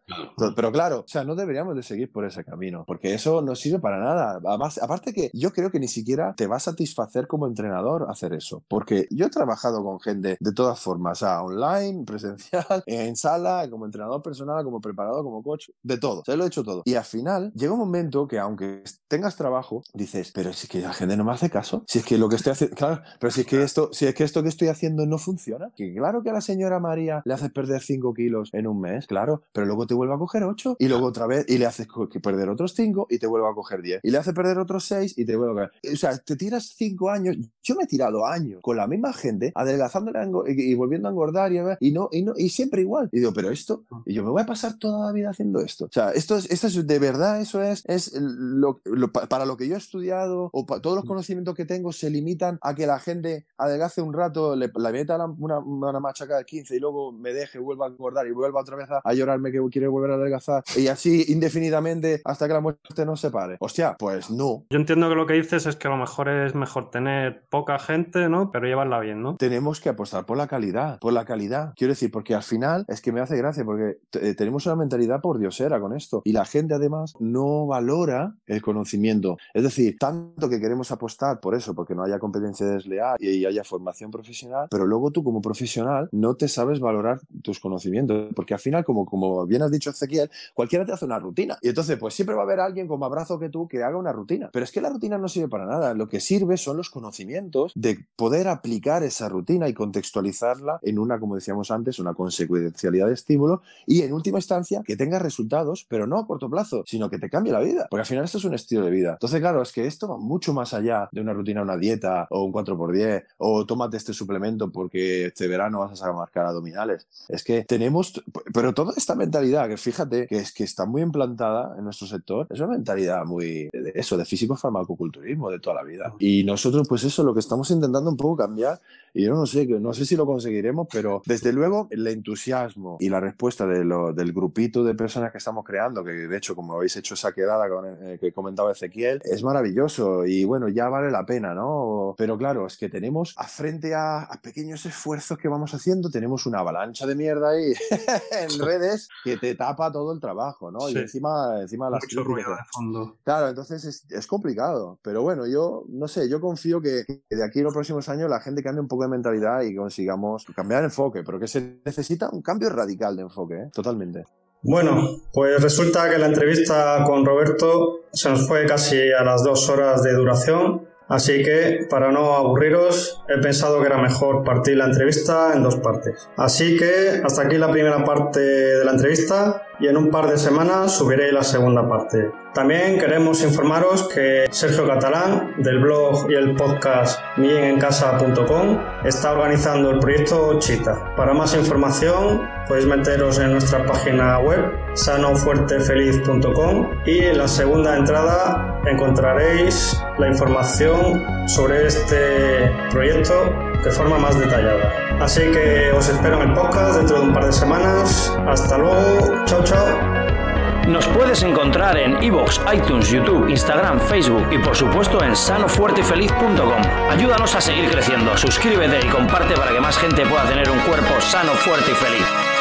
Pero claro, o sea, no deberíamos de seguir por ese camino, porque eso no sirve para nada. Además, aparte que yo creo que ni siquiera te va a satisfacer como entrenador hacer eso, porque yo he trabajado con gente de todas formas, o sea, online, [LAUGHS] presencial, en sala, como entrenador personal, como preparador, como coach, de todo, o sea, lo he hecho todo. Y al final llega un momento que aunque tengas trabajo, dices, pero si es que la gente no me hace caso, si es que lo que estoy haciendo, claro, pero si es que esto, si es que esto que estoy haciendo no funciona, que claro que a la señora María le haces perder 5 kilos en un mes, claro, pero luego te vuelve a coger 8 y luego otra vez y le haces perder otros 5 y te vuelve a coger 10 y le hace perder otros 6 y te vuelve a coger. O sea, te tiras 5 años, yo me he tirado años con la misma gente, adelgazándola y volviendo a engordar y, y, no, y, no, y siempre igual. Y digo, pero esto, y yo me voy a pasar toda la vida haciendo esto. O sea, esto es, esto es de verdad, eso es, es lo, para lo que yo he estudiado o todos los conocimientos que tengo se limitan a que la gente adelgace un rato, le, meta una, una, machaca de 15 y luego me deje, vuelva a engordar y vuelva otra vez a, llorarme que quiere volver a adelgazar y así indefinidamente hasta que la muerte nos separe. Hostia, pues no. Yo entiendo que lo que dices es que a lo mejor es mejor tener poca gente, ¿no? Pero llevarla bien, ¿no? Tenemos que apostar por la calidad, por la calidad. Quiero decir, porque al final es que me hace gracia, porque eh, tenemos una mentalidad por diosera con esto. Y la gente además no valora el conocimiento. Es decir, tanto que queremos apostar por eso, porque no haya competencia desleal y haya formación profesional, pero luego tú como profesional no te sabes valorar tus conocimientos, porque al final, como, como bien has dicho Ezequiel, cualquiera te hace una rutina. Y entonces, pues siempre va a haber alguien con más brazo que tú que haga una rutina. Pero es que la rutina no sirve para nada. Lo que sirve son los conocimientos de poder aplicar esa rutina y contextualizarla en una, como decíamos antes, una consecuencialidad de estímulo y en última instancia que tenga resultados, pero no a corto plazo, sino que te cambie la vida. Porque al final esto es un estilo de vida. Entonces, claro, es que esto va mucho más allá de una rutina, una dieta o un 4x10 o tómate este suplemento porque este verano vas a marcar abdominales. Es que tenemos, pero toda esta mentalidad que fíjate que es que está muy implantada en nuestro sector, es una mentalidad muy de eso, de físico farmacoculturismo de toda la vida. Y nosotros, pues eso, lo que estamos intentando un poco cambiar, y yo no sé, no sé si lo conseguiremos, pero desde luego el entusiasmo y la respuesta de lo, del grupito de personas que estamos creando, que de hecho, como habéis hecho esa quedada con, eh, que comentaba Ezequiel, es maravilloso y bueno, ya vale la pena, ¿no? Pero claro, es que tenemos a frente a, pequeños esfuerzos que vamos haciendo, tenemos una avalancha de mierda ahí [LAUGHS] en redes que te tapa todo el trabajo, ¿no? Y encima, encima las Mucho ruido de fondo. Claro, entonces es, es, complicado. Pero bueno, yo no sé, yo confío que, de aquí a los próximos años la gente cambie un poco de mentalidad y consigamos cambiar el enfoque, pero que se necesita un cambio radical de enfoque, ¿eh? totalmente. Bueno, pues resulta que la entrevista con Roberto se nos fue casi a las dos horas de duración. Así que, para no aburriros, he pensado que era mejor partir la entrevista en dos partes. Así que, hasta aquí la primera parte de la entrevista y en un par de semanas subiré la segunda parte. También queremos informaros que Sergio Catalán, del blog y el podcast mielencasa.com, está organizando el proyecto Chita. Para más información podéis meteros en nuestra página web sanofuertefeliz.com y en la segunda entrada encontraréis la información sobre este proyecto de forma más detallada. Así que os espero en el podcast dentro de un par de semanas. Hasta luego. Chao, chao. Nos puedes encontrar en iVoox, iTunes, YouTube, Instagram, Facebook y por supuesto en sanofuertefeliz.com. Ayúdanos a seguir creciendo, suscríbete y comparte para que más gente pueda tener un cuerpo sano, fuerte y feliz.